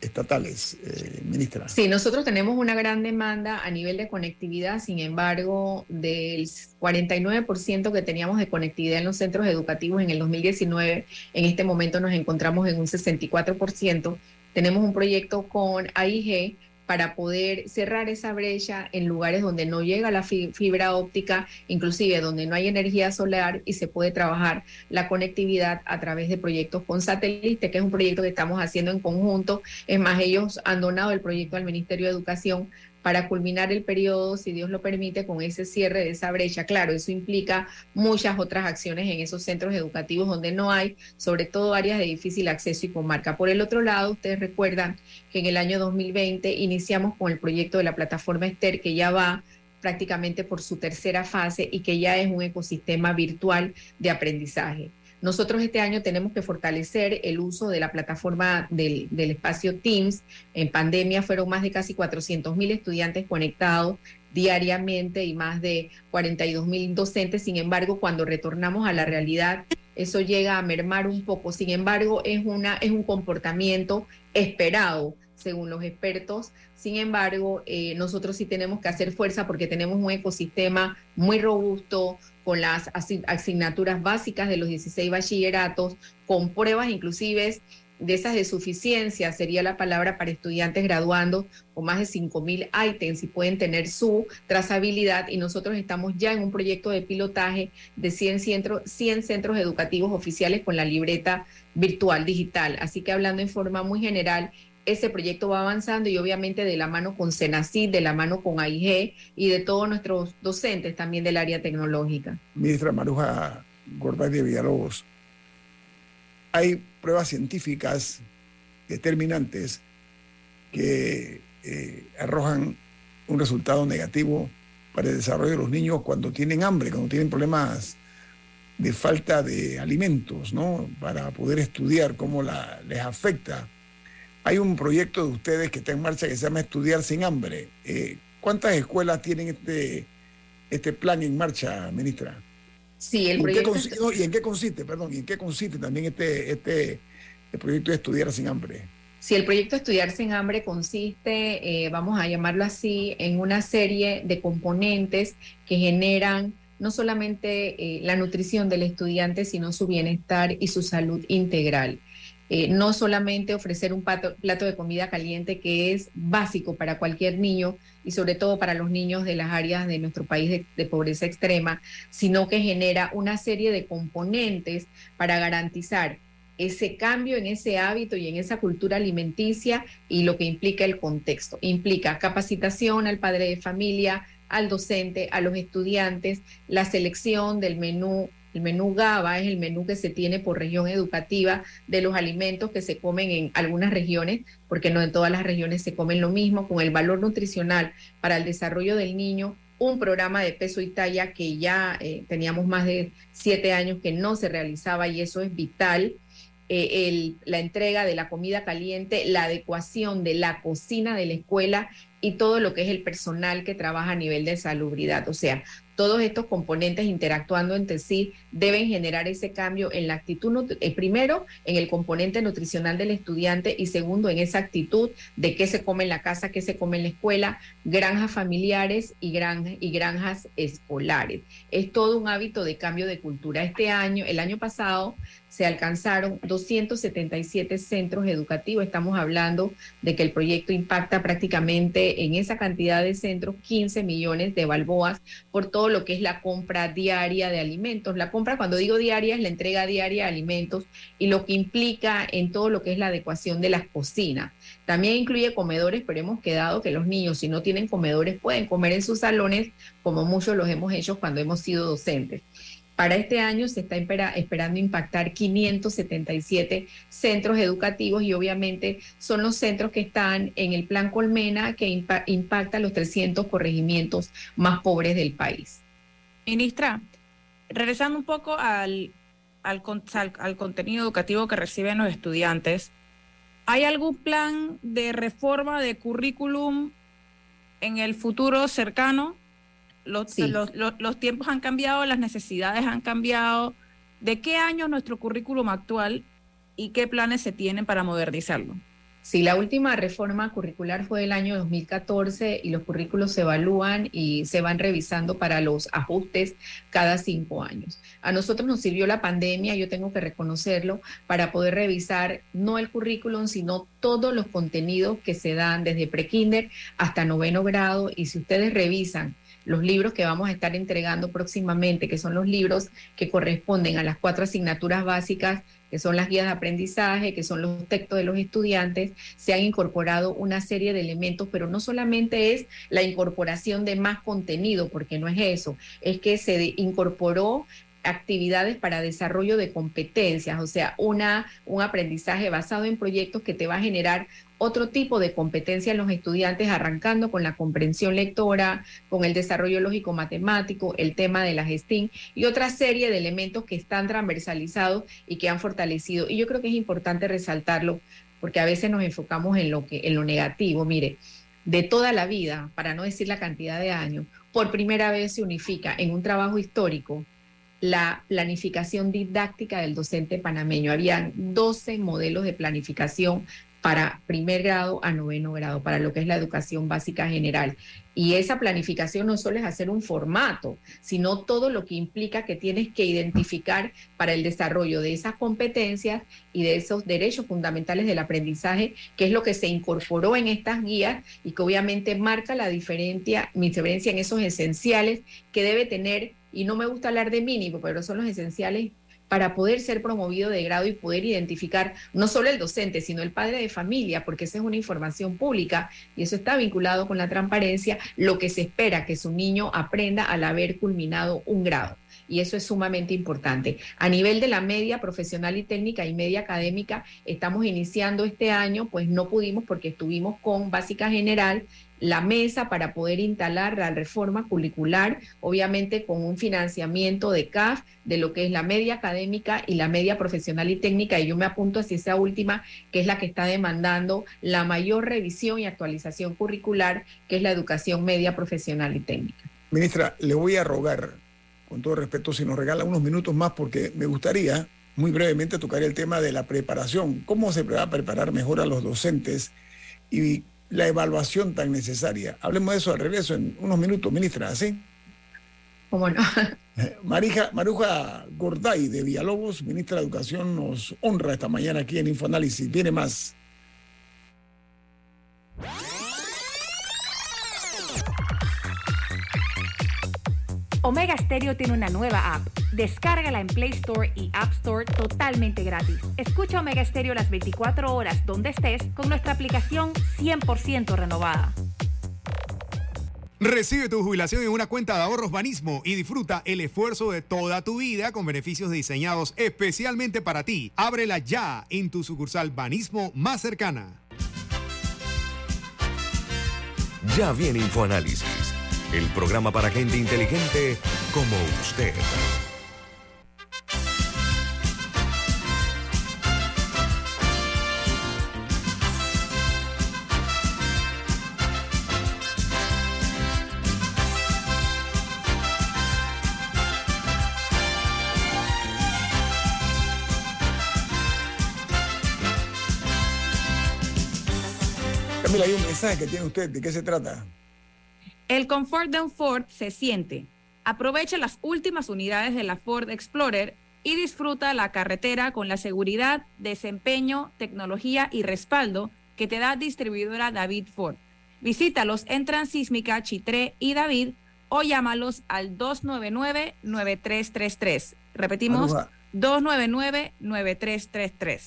Speaker 4: estatales, eh, ministra?
Speaker 6: Sí, nosotros tenemos una gran demanda a nivel de conectividad, sin embargo, del 49% que teníamos de conectividad en los centros educativos en el 2019, en este momento nos encontramos en un 64%. Tenemos un proyecto con AIG para poder cerrar esa brecha en lugares donde no llega la fibra óptica, inclusive donde no hay energía solar y se puede trabajar la conectividad a través de proyectos con satélite, que es un proyecto que estamos haciendo en conjunto. Es más, ellos han donado el proyecto al Ministerio de Educación para culminar el periodo, si Dios lo permite, con ese cierre de esa brecha. Claro, eso implica muchas otras acciones en esos centros educativos donde no hay, sobre todo áreas de difícil acceso y comarca. Por el otro lado, ustedes recuerdan que en el año 2020 iniciamos con el proyecto de la plataforma Esther, que ya va prácticamente por su tercera fase y que ya es un ecosistema virtual de aprendizaje. Nosotros este año tenemos que fortalecer el uso de la plataforma del, espacio Teams. En pandemia fueron más de casi 400 mil estudiantes conectados diariamente y más de 42 mil docentes. Sin embargo, cuando retornamos a la realidad, eso llega a mermar un poco. Sin embargo, es, una, es un comportamiento esperado según los expertos. Sin embargo, eh, nosotros sí tenemos que hacer fuerza porque tenemos un ecosistema muy robusto con las asignaturas básicas de los 16 bachilleratos, con pruebas inclusive de esas de suficiencia, sería la palabra para estudiantes graduando con más de 5.000 ítems y pueden tener su trazabilidad y nosotros estamos ya en un proyecto de pilotaje de 100 centros, 100 centros educativos oficiales con la libreta virtual digital. Así que hablando en forma muy general, ese proyecto va avanzando y obviamente de la mano con Senacid, de la mano con AIG y de todos nuestros docentes también del área tecnológica.
Speaker 4: Ministra Maruja Gorday de Villalobos, hay pruebas científicas determinantes que eh, arrojan un resultado negativo para el desarrollo de los niños cuando tienen hambre, cuando tienen problemas de falta de alimentos, ¿no? Para poder estudiar cómo les afecta hay un proyecto de ustedes que está en marcha que se llama Estudiar sin hambre. Eh, ¿Cuántas escuelas tienen este, este plan en marcha, ministra?
Speaker 6: Sí, el proyecto...
Speaker 4: ¿Y en qué consiste, perdón, y en qué consiste también este, este proyecto de Estudiar sin hambre?
Speaker 6: Sí, el proyecto Estudiar sin hambre consiste, eh, vamos a llamarlo así, en una serie de componentes que generan no solamente eh, la nutrición del estudiante, sino su bienestar y su salud integral. Eh, no solamente ofrecer un plato, de comida caliente que es básico para cualquier niño y sobre todo para los niños de las áreas de nuestro país de, pobreza extrema, sino que genera una serie de componentes para garantizar ese cambio en ese hábito y en esa cultura alimenticia y lo que implica el contexto. Implica capacitación al padre de familia, al docente, a los estudiantes, la selección del menú el menú GABA es el menú que se tiene por región educativa de los alimentos que se comen en algunas regiones, porque no en todas las regiones se comen lo mismo, con el valor nutricional para el desarrollo del niño un programa de peso y talla que ya eh, teníamos más de siete años que no se realizaba y eso es vital. Eh, la entrega de la comida caliente, la adecuación de la cocina de la escuela y todo lo que es el personal que trabaja a nivel de salubridad. O sea, todos estos componentes interactuando entre sí deben generar ese cambio en la actitud, eh, primero en el componente nutricional del estudiante y segundo en esa actitud de qué se come en la casa, qué se come en la escuela, granjas familiares y, y granjas escolares. Es todo un hábito de cambio de cultura. Este año, el año pasado, se alcanzaron 277 centros educativos. Estamos hablando de que el proyecto impacta prácticamente en esa cantidad de centros 15 millones de balboas por todo lo que es la compra diaria de alimentos. La compra, cuando digo diaria, es la entrega diaria de alimentos y lo que implica en todo lo que es la adecuación de las cocinas. También incluye comedores, pero hemos quedado que los niños, si no tienen comedores, pueden comer en sus salones, como muchos los hemos hecho cuando hemos sido docentes. Para este año se está esperando impactar 577 centros educativos y obviamente son los centros que están en el plan Colmena que impacta los 300 corregimientos más pobres del país.
Speaker 7: Ministra, regresando un poco al, al contenido educativo que reciben los estudiantes, ¿hay algún plan de reforma de currículum en el futuro cercano? Los, los, tiempos han cambiado, las necesidades han cambiado. ¿De qué año nuestro currículum actual y qué planes se tienen para modernizarlo?
Speaker 6: Sí, la última reforma curricular fue del año 2014 y los currículos se evalúan y se van revisando para los ajustes cada cinco años. A nosotros nos sirvió la pandemia, yo tengo que reconocerlo, para poder revisar no el currículum, sino todos los contenidos que se dan desde prekinder hasta noveno grado. Y si ustedes revisan los libros que vamos a estar entregando próximamente, que son los libros que corresponden a las cuatro asignaturas básicas, que son las guías de aprendizaje, que son los textos de los estudiantes, se han incorporado una serie de elementos, pero no solamente es la incorporación de más contenido, porque no es eso, es que se incorporó actividades para desarrollo de competencias, o sea, una, un aprendizaje basado en proyectos que te va a generar otro tipo de competencia en los estudiantes, arrancando con la comprensión lectora, con el desarrollo lógico-matemático, el tema de la gestión y otra serie de elementos que están transversalizados y que han fortalecido. Y yo creo que es importante resaltarlo porque a veces nos enfocamos en lo, en lo negativo. Mire, de toda la vida, para no decir la cantidad de años, por primera vez se unifica en un trabajo histórico la planificación didáctica del docente panameño. Habían 12 modelos de planificación para primer grado a noveno grado, para lo que es la educación básica general. Y esa planificación no solo es hacer un formato, sino todo lo que implica que tienes que identificar para el desarrollo de esas competencias y de esos derechos fundamentales del aprendizaje, que es lo que se incorporó en estas guías y que obviamente marca la diferencia, mi diferencia en esos esenciales que debe tener y no me gusta hablar de mínimo, pero son los esenciales para poder ser promovido de grado y poder identificar no solo el docente, sino el padre de familia, porque esa es una información pública y eso está vinculado con la transparencia, lo que se espera que su niño aprenda al haber culminado un grado. Y eso es sumamente importante. A nivel de la media profesional y técnica y media académica, estamos iniciando este año, pues no pudimos porque estuvimos con básica general la mesa para poder instalar la reforma curricular, obviamente con un financiamiento de CAF de lo que es la media académica y la media profesional y técnica, y yo me apunto hacia esa última, que es la que está demandando la mayor revisión y actualización curricular, que es la educación media profesional y técnica.
Speaker 4: Ministra, le voy a rogar, con todo respeto, si nos regala unos minutos más, porque me gustaría muy brevemente tocar el tema de la preparación, cómo se va a preparar mejor a los docentes y la evaluación tan necesaria. Hablemos de eso al regreso en unos minutos, ministra, ¿sí?
Speaker 6: ¿Cómo no?
Speaker 4: Marija, Maruja Gorday de Villalobos, ministra de Educación, nos honra esta mañana aquí en Infoanálisis. Viene más.
Speaker 11: Omega Stereo tiene una nueva app. Descárgala en Play Store y App Store totalmente gratis. Escucha Omega Stereo las 24 horas donde estés con nuestra aplicación 100% renovada.
Speaker 12: Recibe tu jubilación en una cuenta de ahorros Banismo y disfruta el esfuerzo de toda tu vida con beneficios diseñados especialmente para ti. Ábrela ya en tu sucursal Banismo más cercana.
Speaker 2: Ya viene InfoAnálisis el programa para gente inteligente como usted.
Speaker 4: Camila, hay un mensaje que tiene usted. ¿De qué se trata?
Speaker 7: El confort de un Ford se siente. Aprovecha las últimas unidades de la Ford Explorer y disfruta la carretera con la seguridad, desempeño, tecnología y respaldo que te da distribuidora David Ford. Visítalos en Transísmica, Chitré y David o llámalos al 299-9333. Repetimos,
Speaker 4: Maruja.
Speaker 7: 299-9333.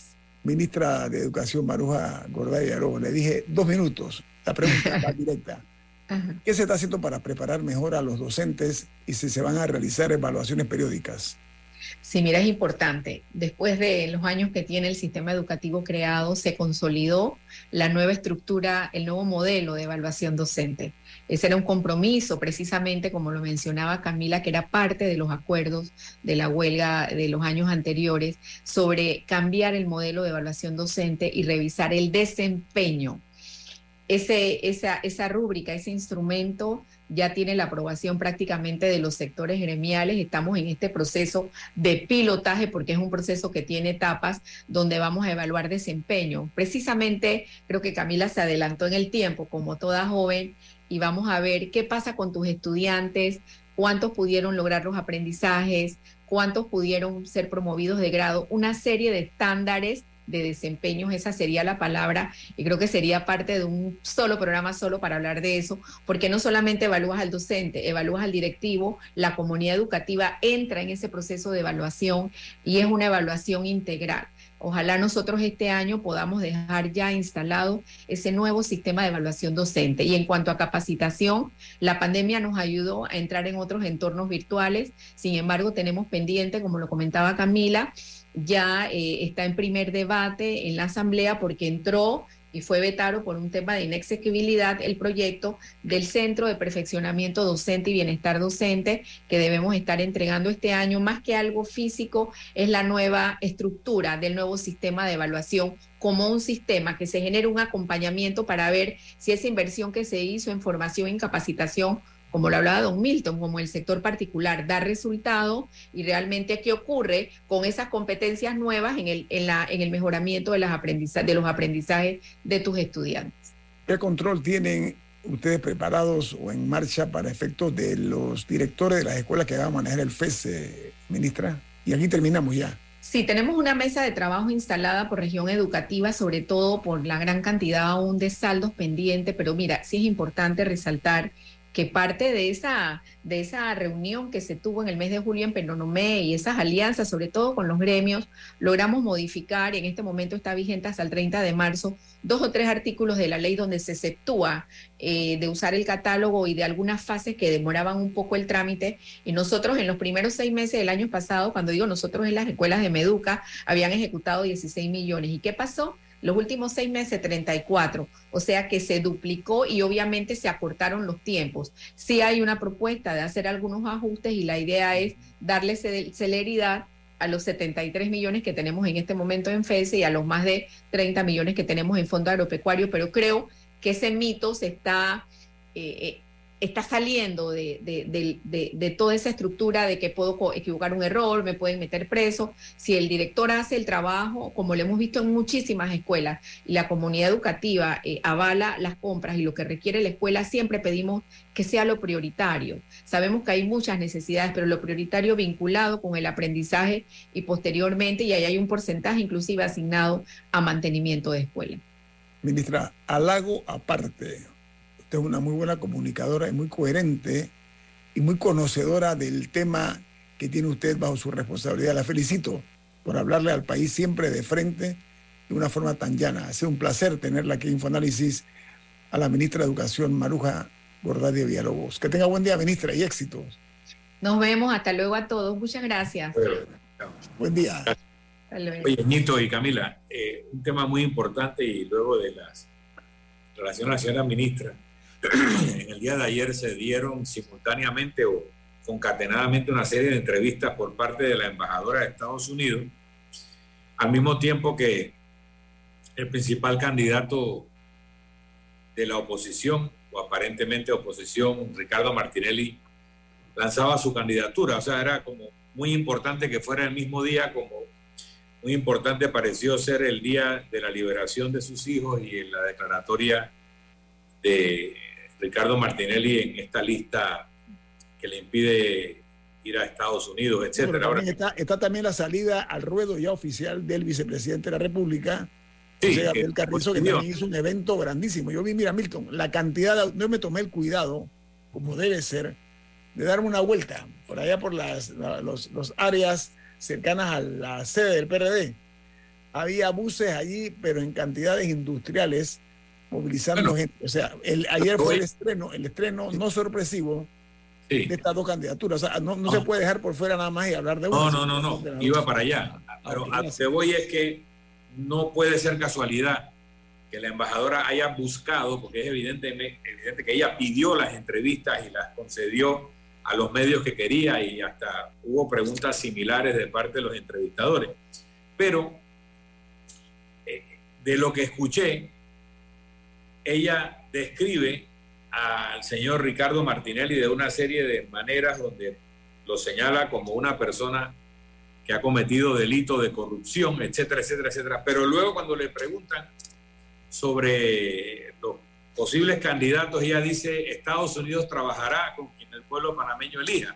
Speaker 4: Ministra de Educación Maruja Gorday le dije dos minutos. La pregunta va directa. ¿Qué se está haciendo para preparar mejor a los docentes y si se van a realizar evaluaciones periódicas?
Speaker 6: Sí, mira, es importante. Después de los años que tiene el sistema educativo creado, se consolidó la nueva estructura, el nuevo modelo de evaluación docente. Ese era un compromiso, precisamente como lo mencionaba Camila, que era parte de los acuerdos de la huelga de los años anteriores, sobre cambiar el modelo de evaluación docente y revisar el desempeño esa, esa rúbrica, ese instrumento ya tiene la aprobación prácticamente de los sectores gremiales. Estamos en este proceso de pilotaje porque es un proceso que tiene etapas donde vamos a evaluar desempeño. Precisamente creo que Camila se adelantó en el tiempo como toda joven y vamos a ver qué pasa con tus estudiantes, cuántos pudieron lograr los aprendizajes, cuántos pudieron ser promovidos de grado, una serie de estándares de desempeños, esa sería la palabra, y creo que sería parte de un solo programa solo para hablar de eso, porque no solamente evalúas al docente, evalúas al directivo, la comunidad educativa entra en ese proceso de evaluación y es una evaluación integral. Ojalá nosotros este año podamos dejar ya instalado ese nuevo sistema de evaluación docente. Y en cuanto a capacitación, la pandemia nos ayudó a entrar en otros entornos virtuales. Sin embargo, tenemos pendiente, como lo comentaba Camila, ya eh, está en primer debate en la Asamblea porque entró y fue vetado por un tema de inexequibilidad el proyecto del Centro de Perfeccionamiento Docente y Bienestar Docente que debemos estar entregando este año. Más que algo físico, es la nueva estructura del nuevo sistema de evaluación como un sistema que se genere un acompañamiento para ver si esa inversión que se hizo en formación y en capacitación como lo hablaba don Milton, como el sector particular, da resultado y realmente qué ocurre con esas competencias nuevas en el, en la, en el mejoramiento de, las aprendiza de los aprendizajes de tus estudiantes.
Speaker 4: ¿Qué control tienen ustedes preparados o en marcha para efectos de los directores de las escuelas que van a manejar el FES, ministra? Y aquí terminamos ya.
Speaker 6: Sí, tenemos una mesa de trabajo instalada por región educativa, sobre todo por la gran cantidad aún de saldos pendientes, pero mira, sí es importante resaltar que parte de esa, de esa reunión que se tuvo en el mes de julio en Penonomé y esas alianzas, sobre todo con los gremios, logramos modificar y en este momento está vigente hasta el 30 de marzo dos o tres artículos de la ley donde se exceptúa eh, de usar el catálogo y de algunas fases que demoraban un poco el trámite. Y nosotros en los primeros seis meses del año pasado, cuando digo nosotros en las escuelas de Meduca, habían ejecutado 16 millones. ¿Y qué pasó? Los últimos seis meses, 34. O sea que se duplicó y obviamente se acortaron los tiempos. Sí hay una propuesta de hacer algunos ajustes y la idea es darle celeridad a los 73 millones que tenemos en este momento en FESE y a los más de 30 millones que tenemos en Fondo Agropecuario, pero creo que ese mito se está eh, está saliendo de, de, de, de, toda esa estructura de que puedo equivocar un error, me pueden meter preso. Si el director hace el trabajo, como lo hemos visto en muchísimas escuelas, y la comunidad educativa eh, avala las compras y lo que requiere la escuela, siempre pedimos que sea lo prioritario. Sabemos que hay muchas necesidades, pero lo prioritario vinculado con el aprendizaje y posteriormente, y ahí hay un porcentaje inclusive asignado a mantenimiento de escuela.
Speaker 4: Ministra, halago aparte, Usted es una muy buena comunicadora y muy coherente y muy conocedora del tema que tiene usted bajo su responsabilidad. La felicito por hablarle al país siempre de frente de una forma tan llana. Ha sido un placer tenerla aquí en Infoanálisis a la ministra de Educación, Maruja Gordadia Villalobos. Que tenga buen día, ministra, y éxitos.
Speaker 6: Nos vemos. Hasta luego a todos. Muchas gracias.
Speaker 4: Buen día.
Speaker 5: Oye, Ñito y Camila, eh, un tema muy importante y luego de las relaciones a la señora ministra en el día de ayer se dieron simultáneamente o concatenadamente una serie de entrevistas por parte de la embajadora de Estados Unidos, al mismo tiempo que el principal candidato de la oposición, o aparentemente oposición, Ricardo Martinelli, lanzaba su candidatura. O sea, era como muy importante que fuera el mismo día, como muy importante pareció ser el día de la liberación de sus hijos y en la declaratoria de Ricardo Martinelli en esta lista que le impide ir a Estados Unidos, etcétera.
Speaker 4: Ahora, está, está, también la salida al ruedo ya oficial del vicepresidente de la República,
Speaker 5: sí,
Speaker 4: José Gabriel Carrizo, que también hizo un evento grandísimo. Yo vi, mira, Milton, la cantidad, de, yo me tomé el cuidado, como debe ser, de darme una vuelta por allá por las los, los áreas cercanas a la sede del PRD. Había buses allí, pero en cantidades industriales, movilizando bueno, gente. O sea, el, ayer fue el estreno, el estreno no sorpresivo sí. de estas dos candidaturas. O sea, no, no
Speaker 5: Ah.
Speaker 4: se puede dejar por fuera nada más y hablar de
Speaker 5: No,
Speaker 4: una.
Speaker 5: no, no, no, iba para allá. Pero a lo que voy es que no puede ser casualidad que la embajadora haya buscado, porque es evidente, evidente que ella pidió las entrevistas y las concedió a los medios que quería y hasta hubo preguntas similares de parte de los entrevistadores. Pero eh, de lo que escuché, ella describe al señor Ricardo Martinelli de una serie de maneras donde lo señala como una persona que ha cometido delitos de corrupción, etcétera, etcétera, etcétera. Pero luego cuando le preguntan sobre los posibles candidatos, ella dice, Estados Unidos trabajará con quien el pueblo panameño elija.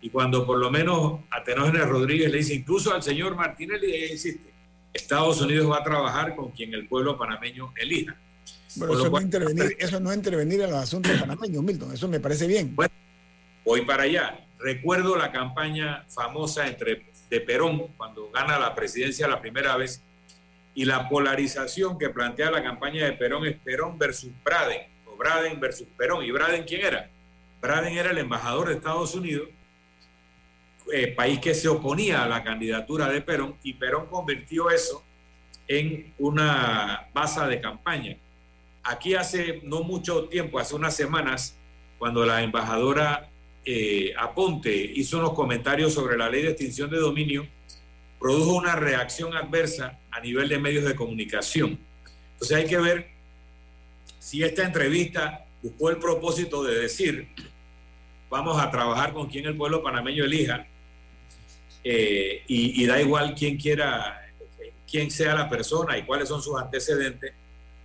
Speaker 5: Y cuando por lo menos a Tenógenes Rodríguez le dice, incluso al señor Martinelli, ella insiste, Estados Unidos va a trabajar con quien el pueblo panameño elija.
Speaker 4: Bueno, eso, no intervenir, eso no es intervenir en los asuntos panameños, Milton, eso me parece bien.
Speaker 5: Bueno, voy para allá. Recuerdo la campaña famosa entre de Perón cuando gana la presidencia la primera vez y la polarización que plantea la campaña de Perón es Perón versus Braden o Braden versus Perón. ¿Y Braden quién era? Braden era el embajador de Estados Unidos, eh, país que se oponía a la candidatura de Perón y Perón convirtió eso en una base de campaña. Aquí hace no mucho tiempo, hace unas semanas, cuando la embajadora eh, Aponte hizo unos comentarios sobre la ley de extinción de dominio, produjo una reacción adversa a nivel de medios de comunicación. Entonces hay que ver si esta entrevista buscó el propósito de decir, vamos a trabajar con quien el pueblo panameño elija, eh, y, y, da igual quién quiera, quién sea la persona y cuáles son sus antecedentes,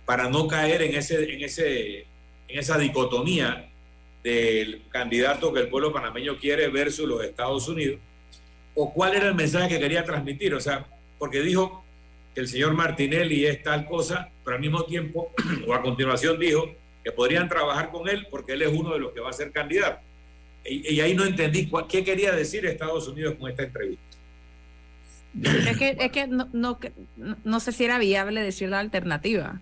Speaker 5: para no caer en, ese, en, ese, en esa dicotomía del candidato que el pueblo panameño quiere versus los Estados Unidos, o cuál era el mensaje que quería transmitir, o sea, porque dijo que el señor Martinelli es tal cosa, pero al mismo tiempo, o a continuación dijo que podrían trabajar con él porque él es uno de los que va a ser candidato. Y, y ahí no entendí qué quería decir Estados Unidos con esta entrevista.
Speaker 7: Es que, es que no, no, no sé si era viable decir la alternativa.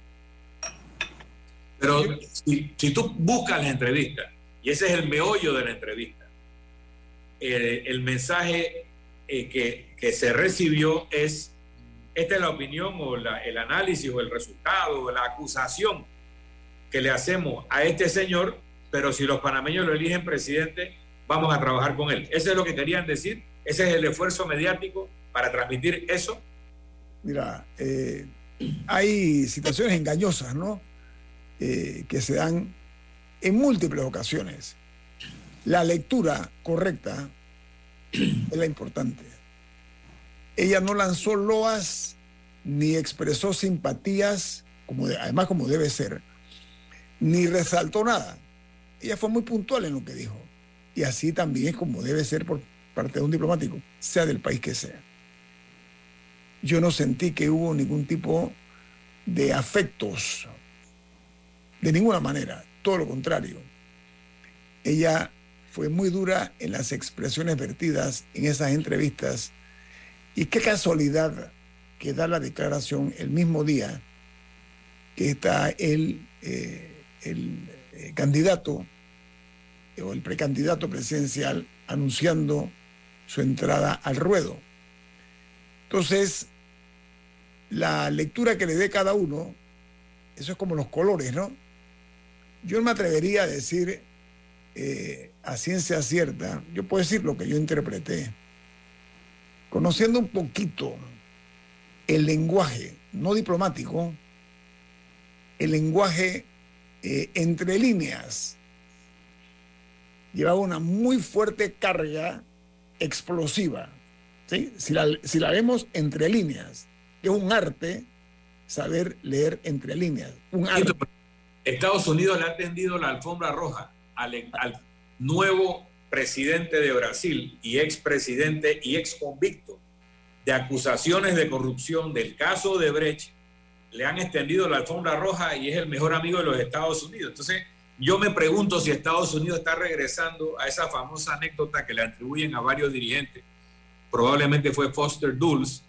Speaker 5: Pero si, si tú buscas la entrevista, y ese es el meollo de la entrevista, eh, el mensaje eh, que, que, se recibió es, esta es la opinión o la, el análisis o el resultado o la acusación que le hacemos a este señor, pero si los panameños lo eligen presidente, vamos a trabajar con él. Ese es lo que querían decir, ese es el esfuerzo mediático para transmitir eso.
Speaker 4: Mira, eh, hay situaciones engañosas, ¿no? Eh, que se dan en múltiples ocasiones. La lectura correcta es la importante. Ella no lanzó loas ni expresó simpatías, además como debe ser, ni resaltó nada. Ella fue muy puntual en lo que dijo. Y así también es como debe ser por parte de un diplomático, sea del país que sea. Yo no sentí que hubo ningún tipo de afectos, de ninguna manera, todo lo contrario. Ella fue muy dura en las expresiones vertidas en esas entrevistas y qué casualidad que da la declaración el mismo día que está el, eh, el eh, candidato o el precandidato presidencial anunciando su entrada al ruedo. Entonces, la lectura que le dé cada uno, eso es como los colores, ¿no? Yo me atrevería a decir eh, a ciencia cierta, yo puedo decir lo que yo interpreté, conociendo un poquito el lenguaje, no diplomático, el lenguaje eh, entre líneas, llevaba una muy fuerte carga explosiva. ¿sí? Si, la, si la vemos entre líneas, es un arte saber leer entre líneas. Un arte.
Speaker 5: Estados Unidos le ha tendido la alfombra roja al, nuevo presidente de Brasil y expresidente y ex convicto de acusaciones de corrupción del caso de Brecht, le han extendido la alfombra roja y es el mejor amigo de los Estados Unidos. Entonces, yo me pregunto si Estados Unidos está regresando a esa famosa anécdota que le atribuyen a varios dirigentes. Probablemente fue Foster Dulles,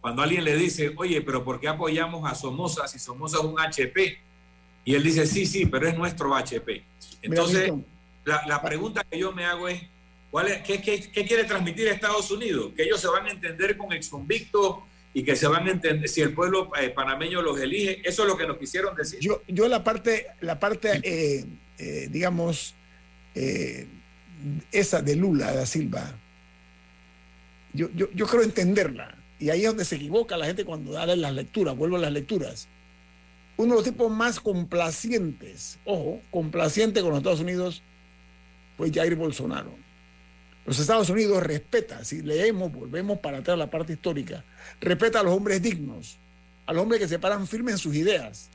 Speaker 5: cuando alguien le dice, oye, pero ¿por qué apoyamos a Somoza si Somoza es un HP? Y él dice, sí, sí, pero es nuestro HP. Entonces, la, la pregunta que yo me hago es, ¿cuál es qué, qué, qué, quiere transmitir Estados Unidos? Que ellos se van a entender con exconvictos y que se van a entender si el pueblo eh, panameño los elige. Eso es lo que nos quisieron decir.
Speaker 4: Yo, yo la parte, la parte eh, eh, digamos, esa de Lula da Silva, yo, yo, yo creo entenderla. Y ahí es donde se equivoca la gente cuando da las lecturas, vuelvo a las lecturas. Uno de los tipos más complacientes, ojo, complaciente con los Estados Unidos, fue Jair Bolsonaro. Los Estados Unidos respeta, si leemos, volvemos para atrás a la parte histórica, respeta a los hombres dignos, a los hombres que se paran firmes en sus ideas,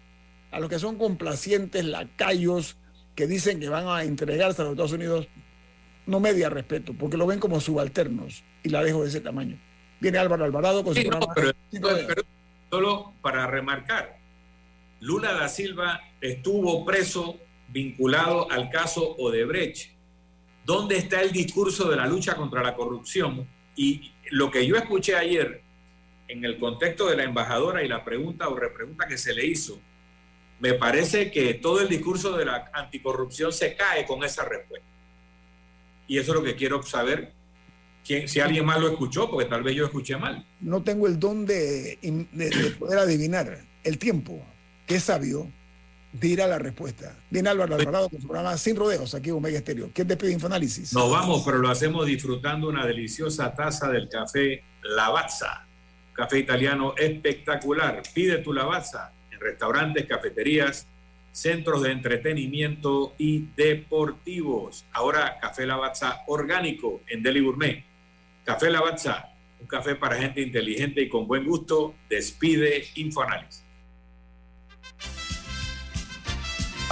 Speaker 4: a los que son complacientes, lacayos, que dicen que van a entregarse a los Estados Unidos, no media respeto, porque lo ven como subalternos, y la dejo de ese tamaño. Viene Álvaro Alvarado con su
Speaker 5: no,
Speaker 4: programa.
Speaker 5: pero- pero- pero solo para remarcar, Lula da Silva estuvo preso vinculado al caso Odebrecht. ¿Dónde está el discurso de la lucha contra la corrupción? Y lo que yo escuché ayer en el contexto de la embajadora y la pregunta o repregunta que se le hizo, me parece que todo el discurso de la anticorrupción se cae con esa respuesta. Y eso es lo que quiero saber, quién, si alguien más lo escuchó, porque tal vez yo escuché mal.
Speaker 4: no tengo el don de, de- de poder adivinar el tiempo, es sabio, dirá la respuesta. Viene Álvaro Alvarado con su programa Sin Rodeos, aquí en Omega Estéreo. ¿Quién te pide Infoanálisis?
Speaker 5: Nos vamos, pero lo hacemos disfrutando una deliciosa taza del café Lavazza. Café italiano espectacular. Pide tu Lavazza en restaurantes, cafeterías, centros de entretenimiento y deportivos. Ahora Café Lavazza orgánico en Deli Gourmet. Café Lavazza, un café para gente inteligente y con buen gusto. Despide Infoanálisis.